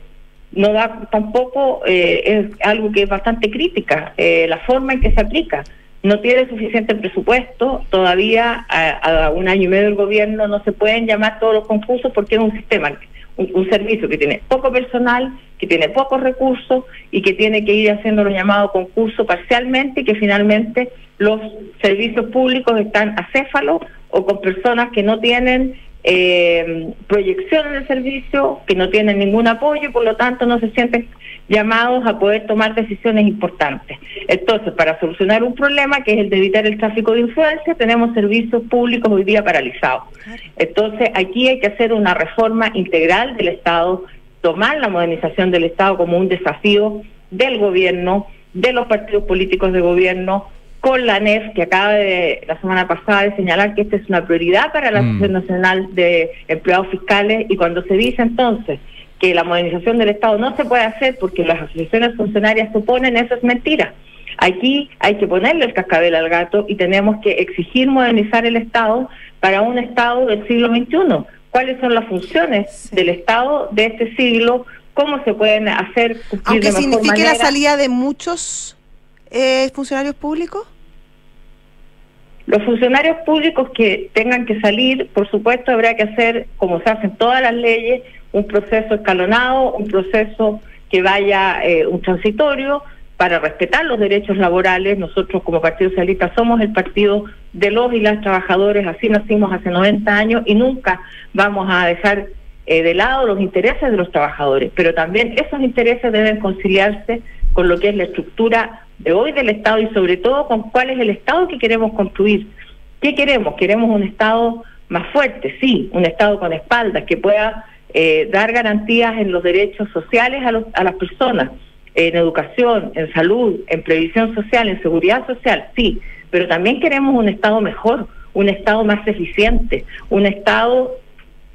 no da tampoco, eh, es algo que es bastante crítica, eh, la forma en que se aplica. No tiene suficiente presupuesto, todavía a, un año y medio del gobierno no se pueden llamar todos los concursos porque es un sistema, un, servicio que tiene poco personal, que tiene pocos recursos y que tiene que ir haciendo los llamados concursos parcialmente y que finalmente los servicios públicos están acéfalos o con personas que no tienen eh, proyección en el servicio, que no tienen ningún apoyo y por lo tanto no se sienten llamados a poder tomar decisiones importantes. Entonces, para solucionar un problema que es el de evitar el tráfico de influencia, tenemos servicios públicos hoy día paralizados. Entonces, aquí hay que hacer una reforma integral del Estado, tomar la modernización del Estado como un desafío del gobierno, de los partidos políticos de gobierno, con la NEF, que acaba de, la semana pasada de señalar que esta es una prioridad para la mm. Asociación Nacional de Empleados Fiscales, y cuando se dice entonces que la modernización del Estado no se puede hacer porque las asociaciones funcionarias suponen, eso es mentira. Aquí hay que ponerle el cascabel al gato y tenemos que exigir modernizar el Estado para un Estado del siglo XXI. ¿Cuáles son las funciones del Estado de este siglo? ¿Cómo se pueden hacer? Aunque signifique la salida de muchos eh, funcionarios públicos. Los funcionarios públicos que tengan que salir, por supuesto, habrá que hacer, como se hacen todas las leyes, un proceso escalonado, un proceso que vaya eh, un transitorio para respetar los derechos laborales. Nosotros como Partido Socialista somos el partido de los y las trabajadores, así nacimos hace 90 años y nunca vamos a dejar eh, de lado los intereses de los trabajadores, pero también esos intereses deben conciliarse con lo que es la estructura de hoy del Estado y sobre todo con cuál es el Estado que queremos construir. ¿Qué queremos? Queremos un Estado más fuerte, sí, un Estado con espaldas que pueda eh, dar garantías en los derechos sociales a, los, a las personas, en educación, en salud, en previsión social, en seguridad social, sí, pero también queremos un Estado mejor, un Estado más eficiente, un Estado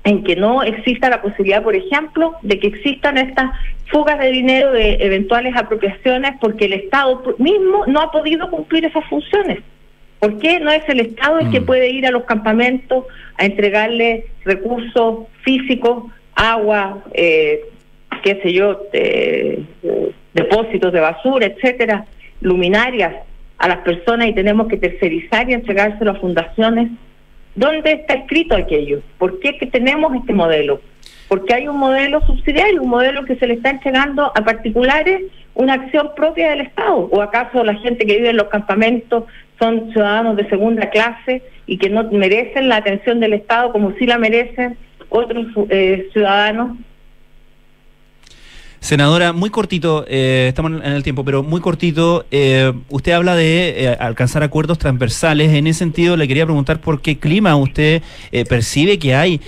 en que no exista la posibilidad, por ejemplo, de que existan estas fugas de dinero de eventuales apropiaciones porque el Estado mismo no ha podido cumplir esas funciones. ¿Por qué no es el Estado el que mm. puede ir a los campamentos a entregarle recursos físicos, agua, eh, qué sé yo, depósitos de basura, etcétera, luminarias a las personas y tenemos que tercerizar y entregárselo a fundaciones ¿Dónde está escrito aquello? ¿Por qué que tenemos este modelo? Porque hay un modelo subsidiario, un modelo que se le está entregando a particulares una acción propia del Estado. ¿O acaso la gente que vive en los campamentos son ciudadanos de segunda clase y que no merecen la atención del Estado como si la merecen otros eh, ciudadanos? Senadora, muy cortito, eh, estamos en el tiempo, pero muy cortito, eh, usted habla de eh, alcanzar acuerdos transversales. En ese sentido, le quería preguntar por qué clima usted percibe que hay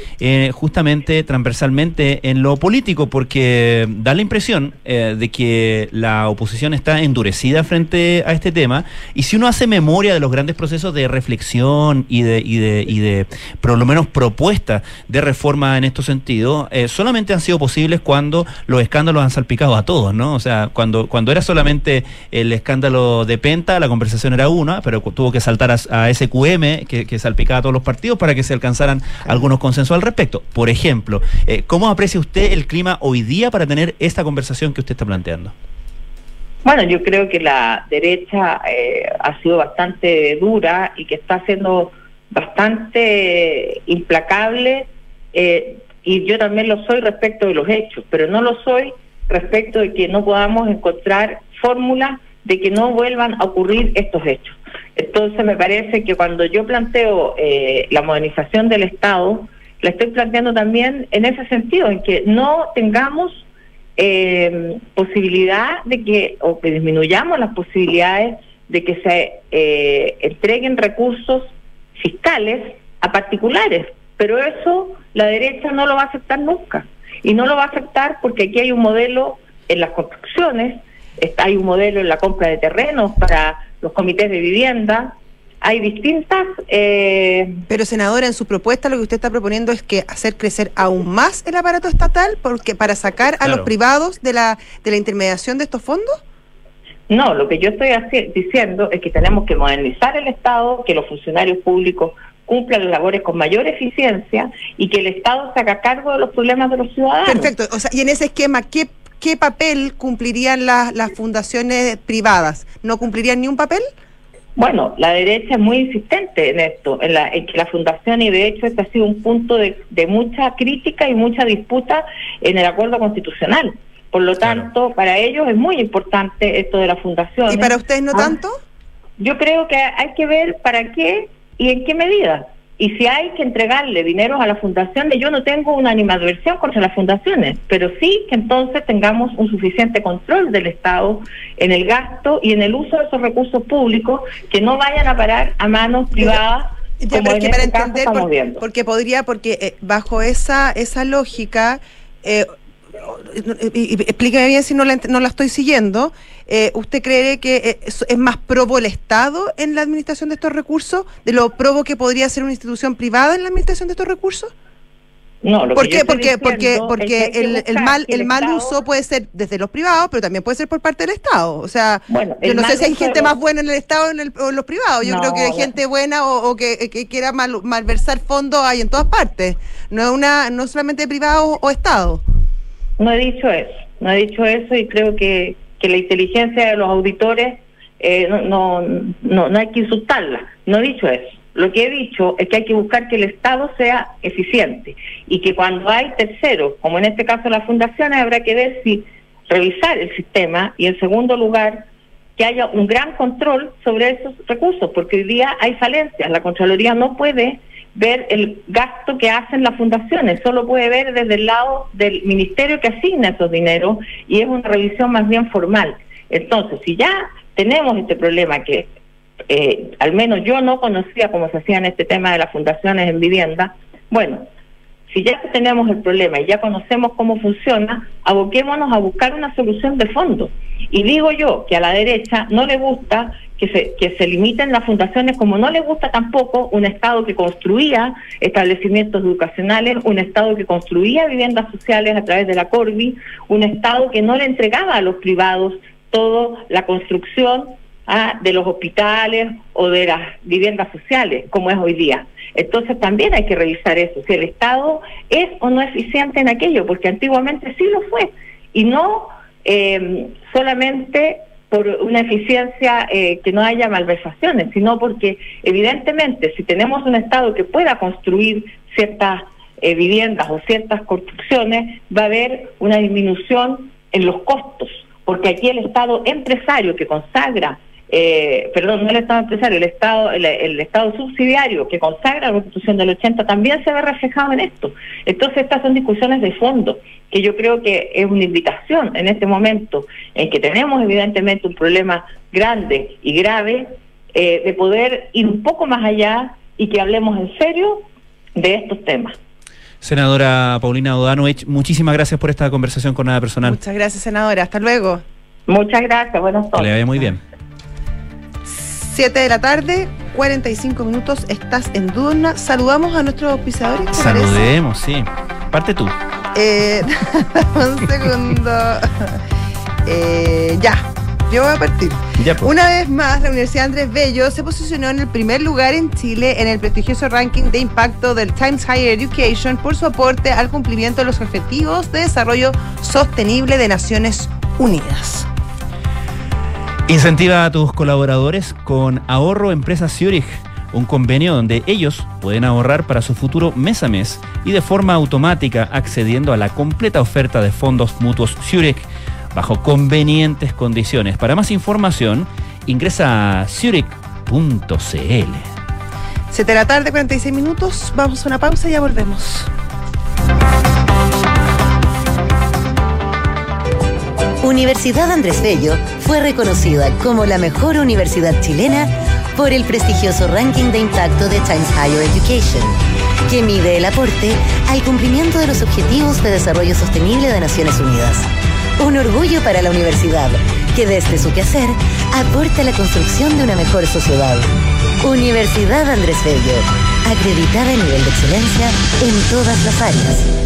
justamente transversalmente en lo político, porque da la impresión de que la oposición está endurecida frente a este tema. Y si uno hace memoria de los grandes procesos de reflexión y de, y de, y de por lo menos propuestas de reforma en estos sentidos, solamente han sido posibles cuando los escándalos han salpicado a todos, ¿no? O sea, cuando, cuando era solamente el escándalo de Penta, la conversación era una, pero tuvo que saltar a, a SQM, que, que, salpicaba a todos los partidos, para que se alcanzaran algunos consensos al respecto. Por ejemplo, eh, ¿cómo aprecia usted el clima hoy día para tener esta conversación que usted está planteando? Bueno, yo creo que la derecha eh, ha sido bastante dura y que está siendo bastante implacable eh, y yo también lo soy respecto de los hechos, pero no lo soy respecto de que no podamos encontrar fórmulas de que no vuelvan a ocurrir estos hechos. Entonces me parece que cuando yo planteo eh, la modernización del Estado, la estoy planteando también en ese sentido, en que no tengamos eh, posibilidad de que, o que disminuyamos las posibilidades de que se eh, entreguen recursos fiscales a particulares, pero eso la derecha no lo va a aceptar nunca. Y no lo va a aceptar porque aquí hay un modelo en las construcciones, está, hay un modelo en la compra de terrenos para los comités de vivienda, hay distintas... Eh... Pero senadora, en su propuesta lo que usted está proponiendo es que hacer crecer aún más el aparato estatal porque para sacar a los privados de la, de la intermediación de estos fondos. No, lo que yo estoy diciendo es que tenemos que modernizar el Estado, que los funcionarios públicos cumplan las labores con mayor eficiencia y que el Estado se haga cargo de los problemas de los ciudadanos. Perfecto. O sea, y en ese esquema, ¿qué, qué papel cumplirían las, las fundaciones privadas? ¿No cumplirían ni un papel? Bueno, la derecha es muy insistente en esto, en, la, en que la fundación, y de hecho este ha sido un punto de, de mucha crítica y mucha disputa en el acuerdo constitucional. Por lo tanto, para ellos es muy importante esto de la fundación. ¿Y para ustedes no ah, tanto? Yo creo que hay que ver para qué y en qué medida. Y si hay que entregarle dinero a las fundaciones, yo no tengo una animadversión contra las fundaciones, pero sí que entonces tengamos un suficiente control del Estado en el gasto y en el uso de esos recursos públicos que no vayan a parar a manos privadas. como en este entender, porque podría, porque eh, bajo esa esa lógica, eh, explíqueme bien si no la, no la estoy siguiendo, eh, ¿usted cree que eh, es, más probo el Estado en la administración de estos recursos, de lo probo que podría ser una institución privada en la administración de estos recursos? No, lo ¿Por qué? Porque, porque, porque el, el, mal, el, mal uso puede ser desde los privados, pero también puede ser por parte del Estado. O sea, yo no sé si hay gente más buena en el Estado o en, los privados. Yo creo que hay gente buena o, que, quiera mal, malversar fondos hay en todas partes. No es una, no solamente privado o Estado. No he dicho eso, no he dicho eso y creo que, que la inteligencia de los auditores eh, no, no, no, hay que insultarla. No he dicho eso. Lo que he dicho es que hay que buscar que el Estado sea eficiente y que cuando hay terceros, como en este caso las fundaciones, habrá que ver si revisar el sistema y en segundo lugar que haya un gran control sobre esos recursos, porque hoy día hay falencias. La Contraloría no puede ver el gasto que hacen las fundaciones, solo puede ver desde el lado del ministerio que asigna esos dineros y es una revisión más bien formal. Entonces, si ya tenemos este problema que eh, al menos yo no conocía cómo se hacía en este tema de las fundaciones en vivienda, bueno, si ya tenemos el problema y ya conocemos cómo funciona, aboquémonos a buscar una solución de fondo. Y digo yo que a la derecha no le gusta que se, que se limiten las fundaciones, como no le gusta tampoco un Estado que construía establecimientos educacionales, un Estado que construía viviendas sociales a través de la Corvi, un Estado que no le entregaba a los privados toda la construcción ah, de los hospitales o de las viviendas sociales, como es hoy día. Entonces también hay que revisar eso, si el Estado es o no eficiente en aquello, porque antiguamente sí lo fue, y no eh, solamente por una eficiencia eh, que no haya malversaciones, sino porque evidentemente si tenemos un Estado que pueda construir ciertas eh, viviendas o ciertas construcciones, va a haber una disminución en los costos, porque aquí el Estado empresario que consagra eh, perdón, no el Estado empresario, el Estado, el, Estado subsidiario que consagra la Constitución del 80 también se ve reflejado en esto. Entonces estas son discusiones de fondo que yo creo que es una invitación en este momento en que tenemos evidentemente un problema grande y grave eh, de poder ir un poco más allá y que hablemos en serio de estos temas. Senadora Paulina Odanovich, muchísimas gracias por esta conversación con Nada Personal. Muchas gracias, senadora. Hasta luego. Muchas gracias. Buenas tardes. Que le vaya muy bien. 7 de la tarde, 45 minutos, estás en Duna. Saludamos a nuestros auspiciadores. Saludemos, sí. Parte tú. Eh, un segundo. Eh, ya, yo voy a partir. Ya, pues. Una vez más, la Universidad Andrés Bello se posicionó en el primer lugar en Chile en el prestigioso ranking de impacto del Times Higher Education por su aporte al cumplimiento de los objetivos de desarrollo sostenible de Naciones Unidas. Incentiva a tus colaboradores con Ahorro Empresa Zurich, un convenio donde ellos pueden ahorrar para su futuro mes a mes y de forma automática accediendo a la completa oferta de fondos mutuos Zurich bajo convenientes condiciones. Para más información, ingresa a zurich.cl. 7 de la tarde, 46 minutos. Vamos a una pausa y ya volvemos. Universidad Andrés Bello fue reconocida como la mejor universidad chilena por el prestigioso ranking de impacto de Times Higher Education, que mide el aporte al cumplimiento de los Objetivos de Desarrollo Sostenible de Naciones Unidas. Un orgullo para la universidad, que desde su quehacer aporta a la construcción de una mejor sociedad. Universidad Andrés Bello, acreditada a nivel de excelencia en todas las áreas.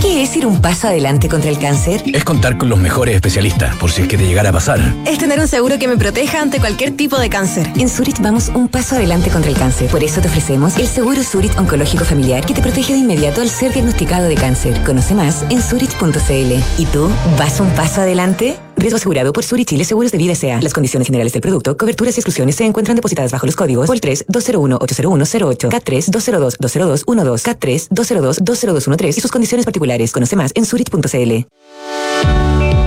¿Qué es ir un paso adelante contra el cáncer? Es contar con los mejores especialistas por si es que te llegara a pasar. Es tener un seguro que me proteja ante cualquier tipo de cáncer. En Zurich vamos un paso adelante contra el cáncer. Por eso te ofrecemos el seguro Zurich Oncológico Familiar que te protege de inmediato al ser diagnosticado de cáncer. Conoce más en zurich.cl. ¿Y tú vas un paso adelante? Riesgo asegurado por Zurich Chile Seguros de Vida S.A. Las condiciones generales del producto, coberturas y exclusiones se encuentran depositadas bajo los códigos POL 3 201 80108, K3 202 20212, K3 202 20213 y sus condiciones particulares. Conoce más en zurich.cl.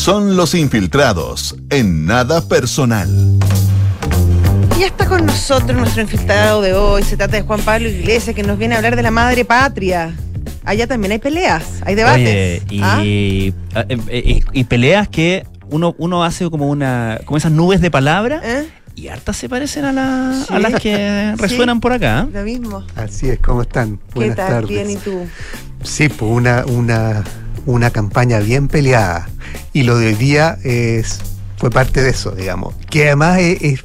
Son los infiltrados en nada personal. Y ya está con nosotros nuestro infiltrado de hoy. Se trata de Juan Pablo Iglesias, que nos viene a hablar de la madre patria. Allá también hay peleas, hay debates. Oye, y, ¿Ah? ah, eh, eh, y- y peleas que uno, uno hace como una como esas nubes de palabras ¿Eh? y hartas se parecen a, la- Sí. a las que Sí. resuenan por acá. Lo mismo. Así es, ¿cómo están? ¿Qué Buenas tal? tardes. Bien, ¿y tú? Sí, pues una, una, una campaña bien peleada. Y lo de hoy día es, fue parte de eso, digamos. Que además es- es-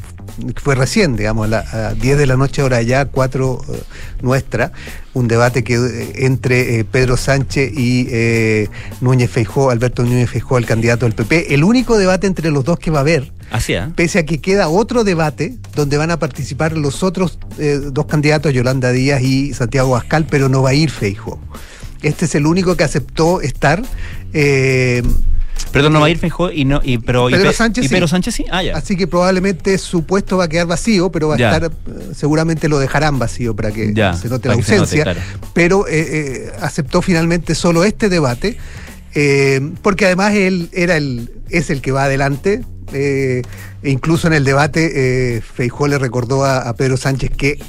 fue recién, digamos, a las 10 de la noche, ahora ya, 4 eh, nuestra, un debate que eh, entre eh, Pedro Sánchez y eh, Núñez Feijó, Alberto Núñez Feijó, el candidato del PP. El único debate entre los dos que va a haber Así, pese a que queda otro debate donde van a participar los otros dos candidatos, Yolanda Díaz y Santiago Abascal, pero no va a ir Feijo. Este es el único que aceptó estar. Perdón, no va a ir Feijó y no, y, pero, y Pedro Pe- Sánchez y sí. Sánchez sí. Ah, ya. Así que probablemente su puesto va a quedar vacío, pero va a Ya. estar, eh, seguramente lo dejarán vacío para que Ya, se note la note, ausencia. claro. Pero eh, eh, aceptó finalmente solo este debate, eh, porque además él era el, es el que va adelante. e incluso en el debate, Feijó le recordó a, a Pedro Sánchez que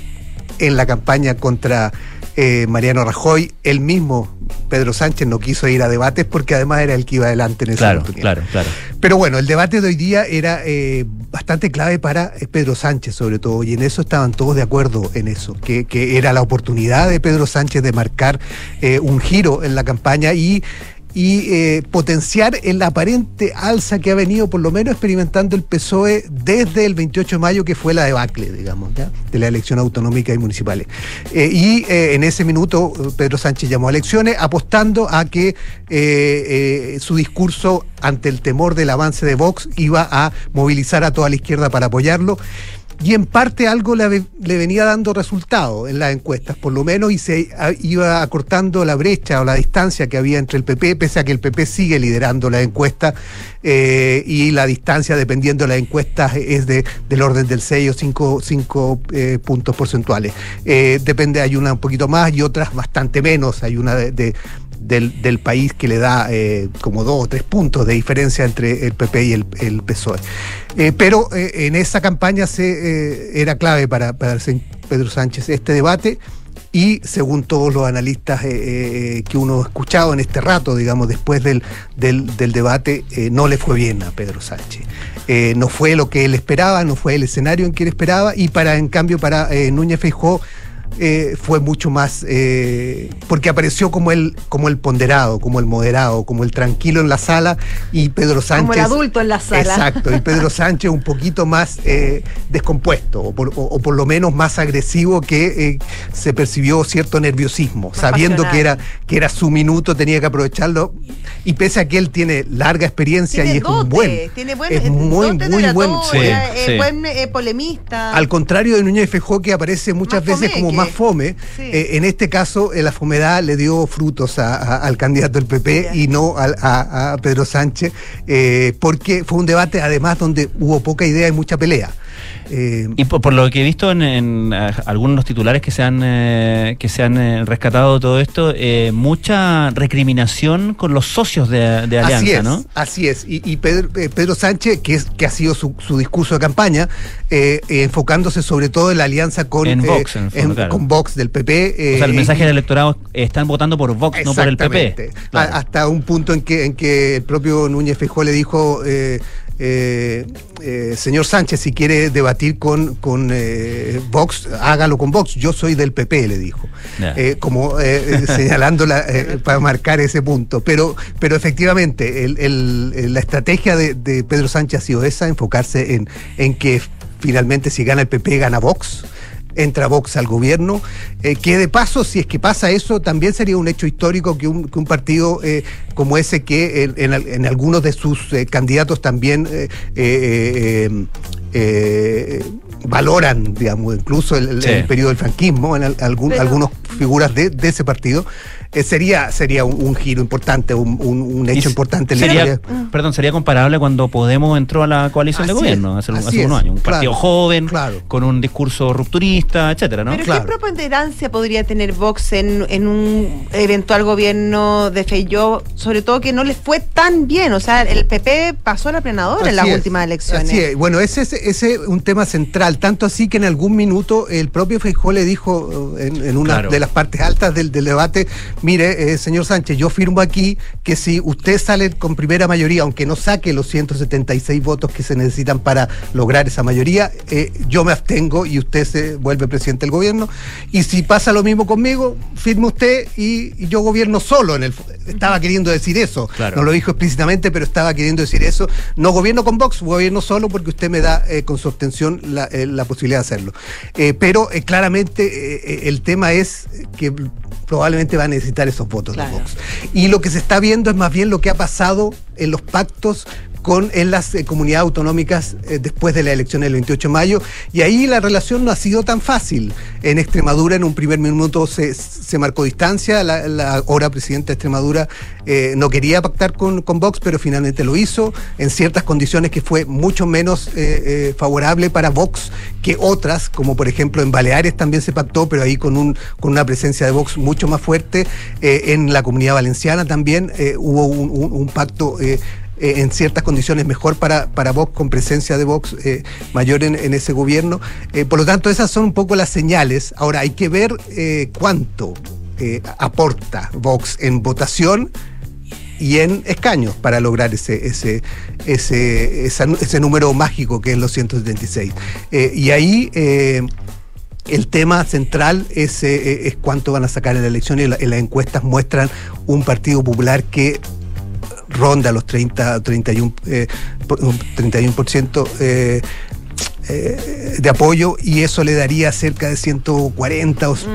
en la campaña contra eh, Mariano Rajoy, él mismo, Pedro Sánchez, no quiso ir a debates porque además era el que iba adelante en esa Claro, oportunidad. claro, claro. Pero bueno, el debate de hoy día era eh, bastante clave para eh, Pedro Sánchez, sobre todo, y en eso estaban todos de acuerdo en eso, que, que era la oportunidad de Pedro Sánchez de marcar eh, un giro en la campaña y, y eh, potenciar el aparente alza que ha venido por lo menos experimentando el PSOE desde el 28 de mayo, que fue la debacle, digamos, de la elección autonómica y municipales. Eh, y eh, en ese minuto eh, Pedro Sánchez llamó a elecciones apostando a que su discurso ante el temor del avance de Vox iba a movilizar a toda la izquierda para apoyarlo. Y en parte algo le, venía dando resultado en las encuestas, por lo menos, y se iba acortando la brecha o la distancia que había entre el PP, pese a que el PP sigue liderando la encuesta eh, y la distancia, dependiendo de las encuestas, es de, del orden del 6 o 5 puntos porcentuales. Eh, depende, hay una un poquito más y otras bastante menos. Hay una de, del, del país que le da eh, como dos o tres puntos de diferencia entre el PP y el, el PSOE. Eh, pero eh, en esa campaña se, era clave para, para Pedro Sánchez este debate y según todos los analistas que uno ha escuchado en este rato, digamos, después del, del, debate, no le fue bien a Pedro Sánchez. No fue lo que él esperaba, no fue el escenario en que él esperaba, y para, en cambio, para Núñez Feijó eh, fue mucho más eh, porque apareció como el como el ponderado, como el moderado, como el tranquilo en la sala y Pedro Sánchez Como el adulto en la sala. Exacto, y Pedro Sánchez un poquito más eh, descompuesto o por, o- o por lo menos más agresivo que eh, se percibió cierto nerviosismo, sabiendo que era que era su minuto, tenía que aprovecharlo y pese a que él tiene larga experiencia Tiene y es un buen tiene buen, es muy dote muy buen Sí, sí. buen eh, polemista. al contrario de Núñez Fejó, que aparece muchas Más veces como. Más fome, Sí. eh, en este caso eh, la fomedad le dio frutos a- a- al candidato del PP y no al- a, a Pedro Sánchez, eh, porque fue un debate además donde hubo poca idea y mucha pelea. Eh, Y por, por lo que he visto en, en, algunos titulares que se han eh, que se han eh, rescatado todo esto, eh, mucha recriminación con los socios de, de Alianza, así es, ¿no? así es. Y, y Pedro, eh, Pedro Sánchez, que, es, que ha sido su, su discurso de campaña, enfocándose sobre todo en la alianza con, En Vox, en claro. con Vox del PP. o sea, el mensaje y- del electorado están votando por Vox, no por el PP. Exactamente. Claro. A- hasta un punto en que, en que el propio Núñez Feijóo le dijo, eh, eh, señor Sánchez, si quiere debatir con, con eh, Vox, hágalo con Vox. Yo soy del PP, le dijo. Como señalándola para marcar ese punto. Pero, pero efectivamente, el- el- el- la estrategia de, de Pedro Sánchez ha sido esa, enfocarse en, en que finalmente si gana el PP, gana Vox entra Vox al gobierno, eh, que de paso, si es que pasa eso, también sería un hecho histórico que un, partido eh, como ese, que en, en al- en algunos de sus eh, candidatos también eh, eh, eh, eh, valoran, digamos, incluso el, el- Sí. el periodo del franquismo, en al- algún- Pero- algunas figuras de, de ese partido, eh, sería, sería un, un giro importante, un, un- hecho importante en la sería, historia. perdón, sería comparable cuando Podemos entró a la coalición de gobierno es, hace, hace unos años. Un partido claro, joven, claro. con un discurso rupturista, etcétera, ¿no? Pero Claro. ¿qué preponderancia podría tener Vox en, en un eventual gobierno de Feijóo? Sobre todo que no les fue tan bien. O sea, el PP pasó a la plenadora en las es, últimas elecciones. Así es. Bueno, ese es ese es un tema central, tanto así que en algún minuto el propio Feijó le dijo eh, en, en una Claro. de las partes altas del, del debate, mire, eh, señor Sánchez, yo firmo aquí que si usted sale con primera mayoría, aunque no saque los 176 votos que se necesitan para lograr esa mayoría, eh, yo me abstengo y usted se vuelve presidente del gobierno. Y si pasa lo mismo conmigo, firme usted y, y yo gobierno solo. En el, estaba queriendo decir eso. Claro. No lo dijo explícitamente, pero estaba queriendo decir eso. No gobierno con Vox, gobierno solo porque usted me da eh, con su abstención la, eh, la posibilidad de hacerlo. Eh, pero eh, claramente el tema es que probablemente va a necesitar esos votos Claro. de Vox. Y lo que se está viendo es más bien lo que ha pasado en los pactos con, en las eh, comunidades autonómicas eh, después de la elección del 28 de mayo. Y ahí la relación no ha sido tan fácil. En Extremadura, en un primer minuto, se, se marcó distancia. La, la ahora presidenta de Extremadura eh, no quería pactar con, con Vox, pero finalmente lo hizo en ciertas condiciones que fue mucho menos eh, favorable para Vox que otras, como por ejemplo en Baleares también se pactó, pero ahí con, un, con una presencia de Vox mucho más fuerte. En la comunidad valenciana también hubo un, un- un pacto. Eh, en ciertas condiciones mejor para, para Vox, con presencia de Vox eh, mayor en, ese gobierno. Eh, por lo tanto, esas son un poco las señales. Ahora, hay que ver cuánto aporta Vox en votación y en escaños para lograr ese, ese, ese, ese número mágico que es los 176. Eh, y ahí... el tema central es, es cuánto van a sacar en la elección y las encuestas muestran un Partido Popular que ronda los 30, 31, eh, por- un 31% eh, eh, de apoyo y eso le daría cerca de 140, o s-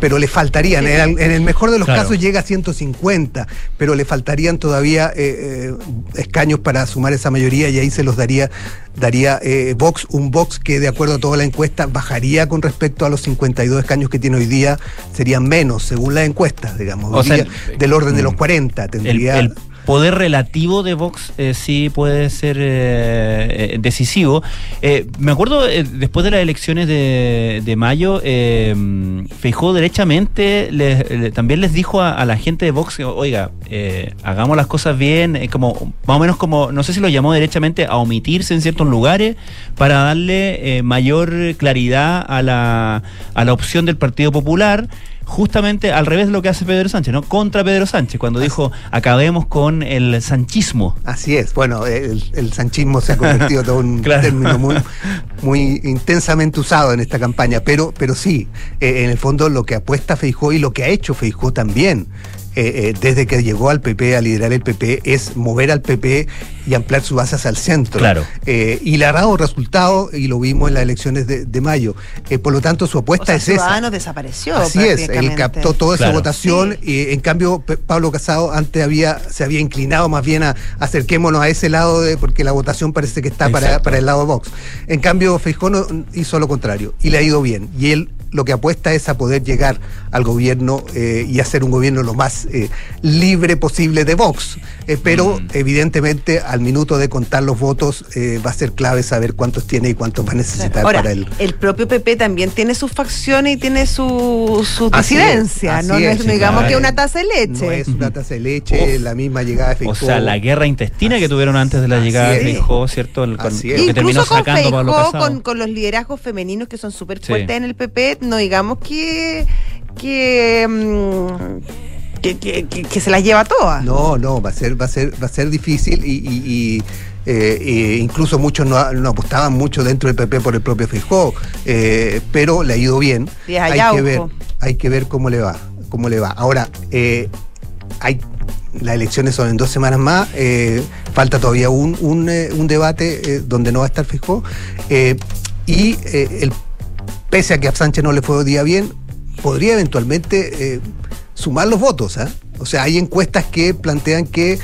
pero le faltarían, en el, en el mejor de los Claro. casos llega a 150, pero le faltarían todavía eh, eh, escaños para sumar esa mayoría y ahí se los daría daría eh, Vox, un Vox que de acuerdo a toda la encuesta bajaría con respecto a los 52 escaños que tiene hoy día, serían menos según las encuestas, digamos, O sea, día, del orden de los mm, 40, El, tendría... el poder relativo de Vox eh, sí puede ser eh, eh, decisivo. Eh, me acuerdo eh, después de las elecciones de, de mayo, Feijó derechamente les- le- también les dijo a, la gente de Vox, oiga, hagamos las cosas bien, como más o menos como, no sé si lo llamó derechamente a omitirse en ciertos lugares para darle mayor claridad a la, a la opción del Partido Popular. Justamente al revés de lo que hace Pedro Sánchez, ¿no? Contra Pedro Sánchez, cuando dijo acabemos con el sanchismo. Así es, bueno, el, el sanchismo se ha convertido en un Claro. término muy, muy intensamente usado en esta campaña, pero, pero sí, eh, en el fondo lo que apuesta Feijó y lo que ha hecho Feijó también, eh, eh, desde que llegó al PP a liderar el PP, es mover al PP y ampliar su base hacia el centro. Claro. Eh, y le ha dado resultados y lo vimos en las elecciones de, de mayo. Eh, por lo tanto, su O apuesta sea, es esa. Ciudadanos desapareció. Así es, él captó toda esa votación y en cambio Pablo Casado antes había se había inclinado más bien a acerquémonos a ese lado de porque la votación parece que está para, para el lado de Vox. En cambio Feijó no- hizo lo contrario y le ha ido bien y él lo que apuesta es a poder llegar al gobierno eh, y hacer un gobierno lo más eh, libre posible de Vox. Eh, pero Mm. evidentemente al minuto de contar los votos eh, va a ser clave saber cuántos tiene y cuántos va a necesitar Ahora, para él. el propio PP también tiene sus facciones y tiene su, su disidencia. es, no, no es, sí, digamos que una taza de leche. No es una taza de leche, Uf. la misma llegada de Feijó. O sea, la guerra intestina que tuvieron antes de la llegada de. Feijó, ¿cierto? El, con- Así lo que terminó Incluso con sacando Pablo con, con los liderazgos femeninos que son súper Sí. fuertes en el PP, no digamos que que, mm, que, que- que- que se las lleva todas. No, no, va a ser, va a ser, va a ser difícil y, y- y, eh, incluso muchos no, no apostaban mucho dentro del PP por el propio Feijó, eh, pero le ha ido bien. Sí, hay que ver, hay que ver cómo le va, cómo le va. Ahora, eh, hay las elecciones son en dos semanas más, eh, falta todavía un, un, eh, un debate eh, donde no va a estar Feijó eh, y el, pese a que a Sánchez no le fue día bien, podría eventualmente sumar los votos. ¿ah? O sea, hay encuestas que plantean que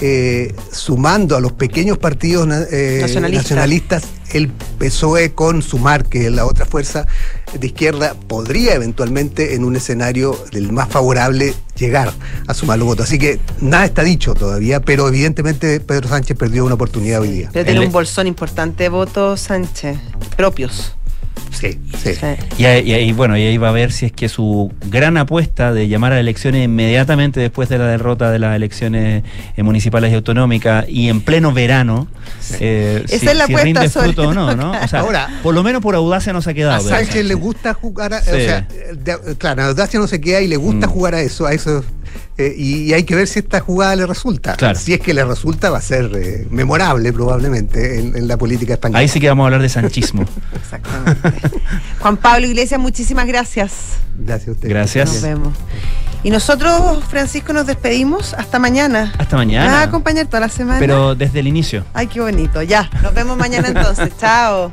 eh, sumando a los pequeños partidos eh, Nacionalistas. nacionalistas, el PSOE con Sumar, que es la otra fuerza de izquierda, podría eventualmente en un escenario del más favorable llegar a sumar los votos. Así que nada está dicho todavía, pero evidentemente Pedro Sánchez perdió una oportunidad hoy día. Pero tiene un bolsón importante de votos Sánchez, propios. Sí, sí. Sí. Y ahí, y ahí, bueno, y ahí va a ver si es que su gran apuesta de llamar a elecciones inmediatamente después de la derrota de las elecciones eh, municipales y autonómicas y en pleno verano, eh, Esa si, es la si apuesta, sobre fruto o no, ¿no? O sea, Ahora- por lo menos por audacia no se ha quedado. A Sánchez le gusta jugar a, Sí. o sea, de- claro, a Audacia no se queda y le gusta Mm. jugar a eso, a eso eh, y, y hay que ver si esta jugada le resulta. Claro. Si es que le resulta, va a ser eh, memorable probablemente en, en la política española. Ahí sí que vamos a hablar de sanchismo. Exactamente. Juan Pablo Iglesias, muchísimas gracias. Gracias a usted. Gracias. Nos vemos. Y nosotros, Francisco, nos despedimos. Hasta mañana. Hasta Me vas a mañana. acompañar toda la semana. Pero desde el inicio. Ay, qué bonito. Ya, nos vemos mañana entonces. Chao.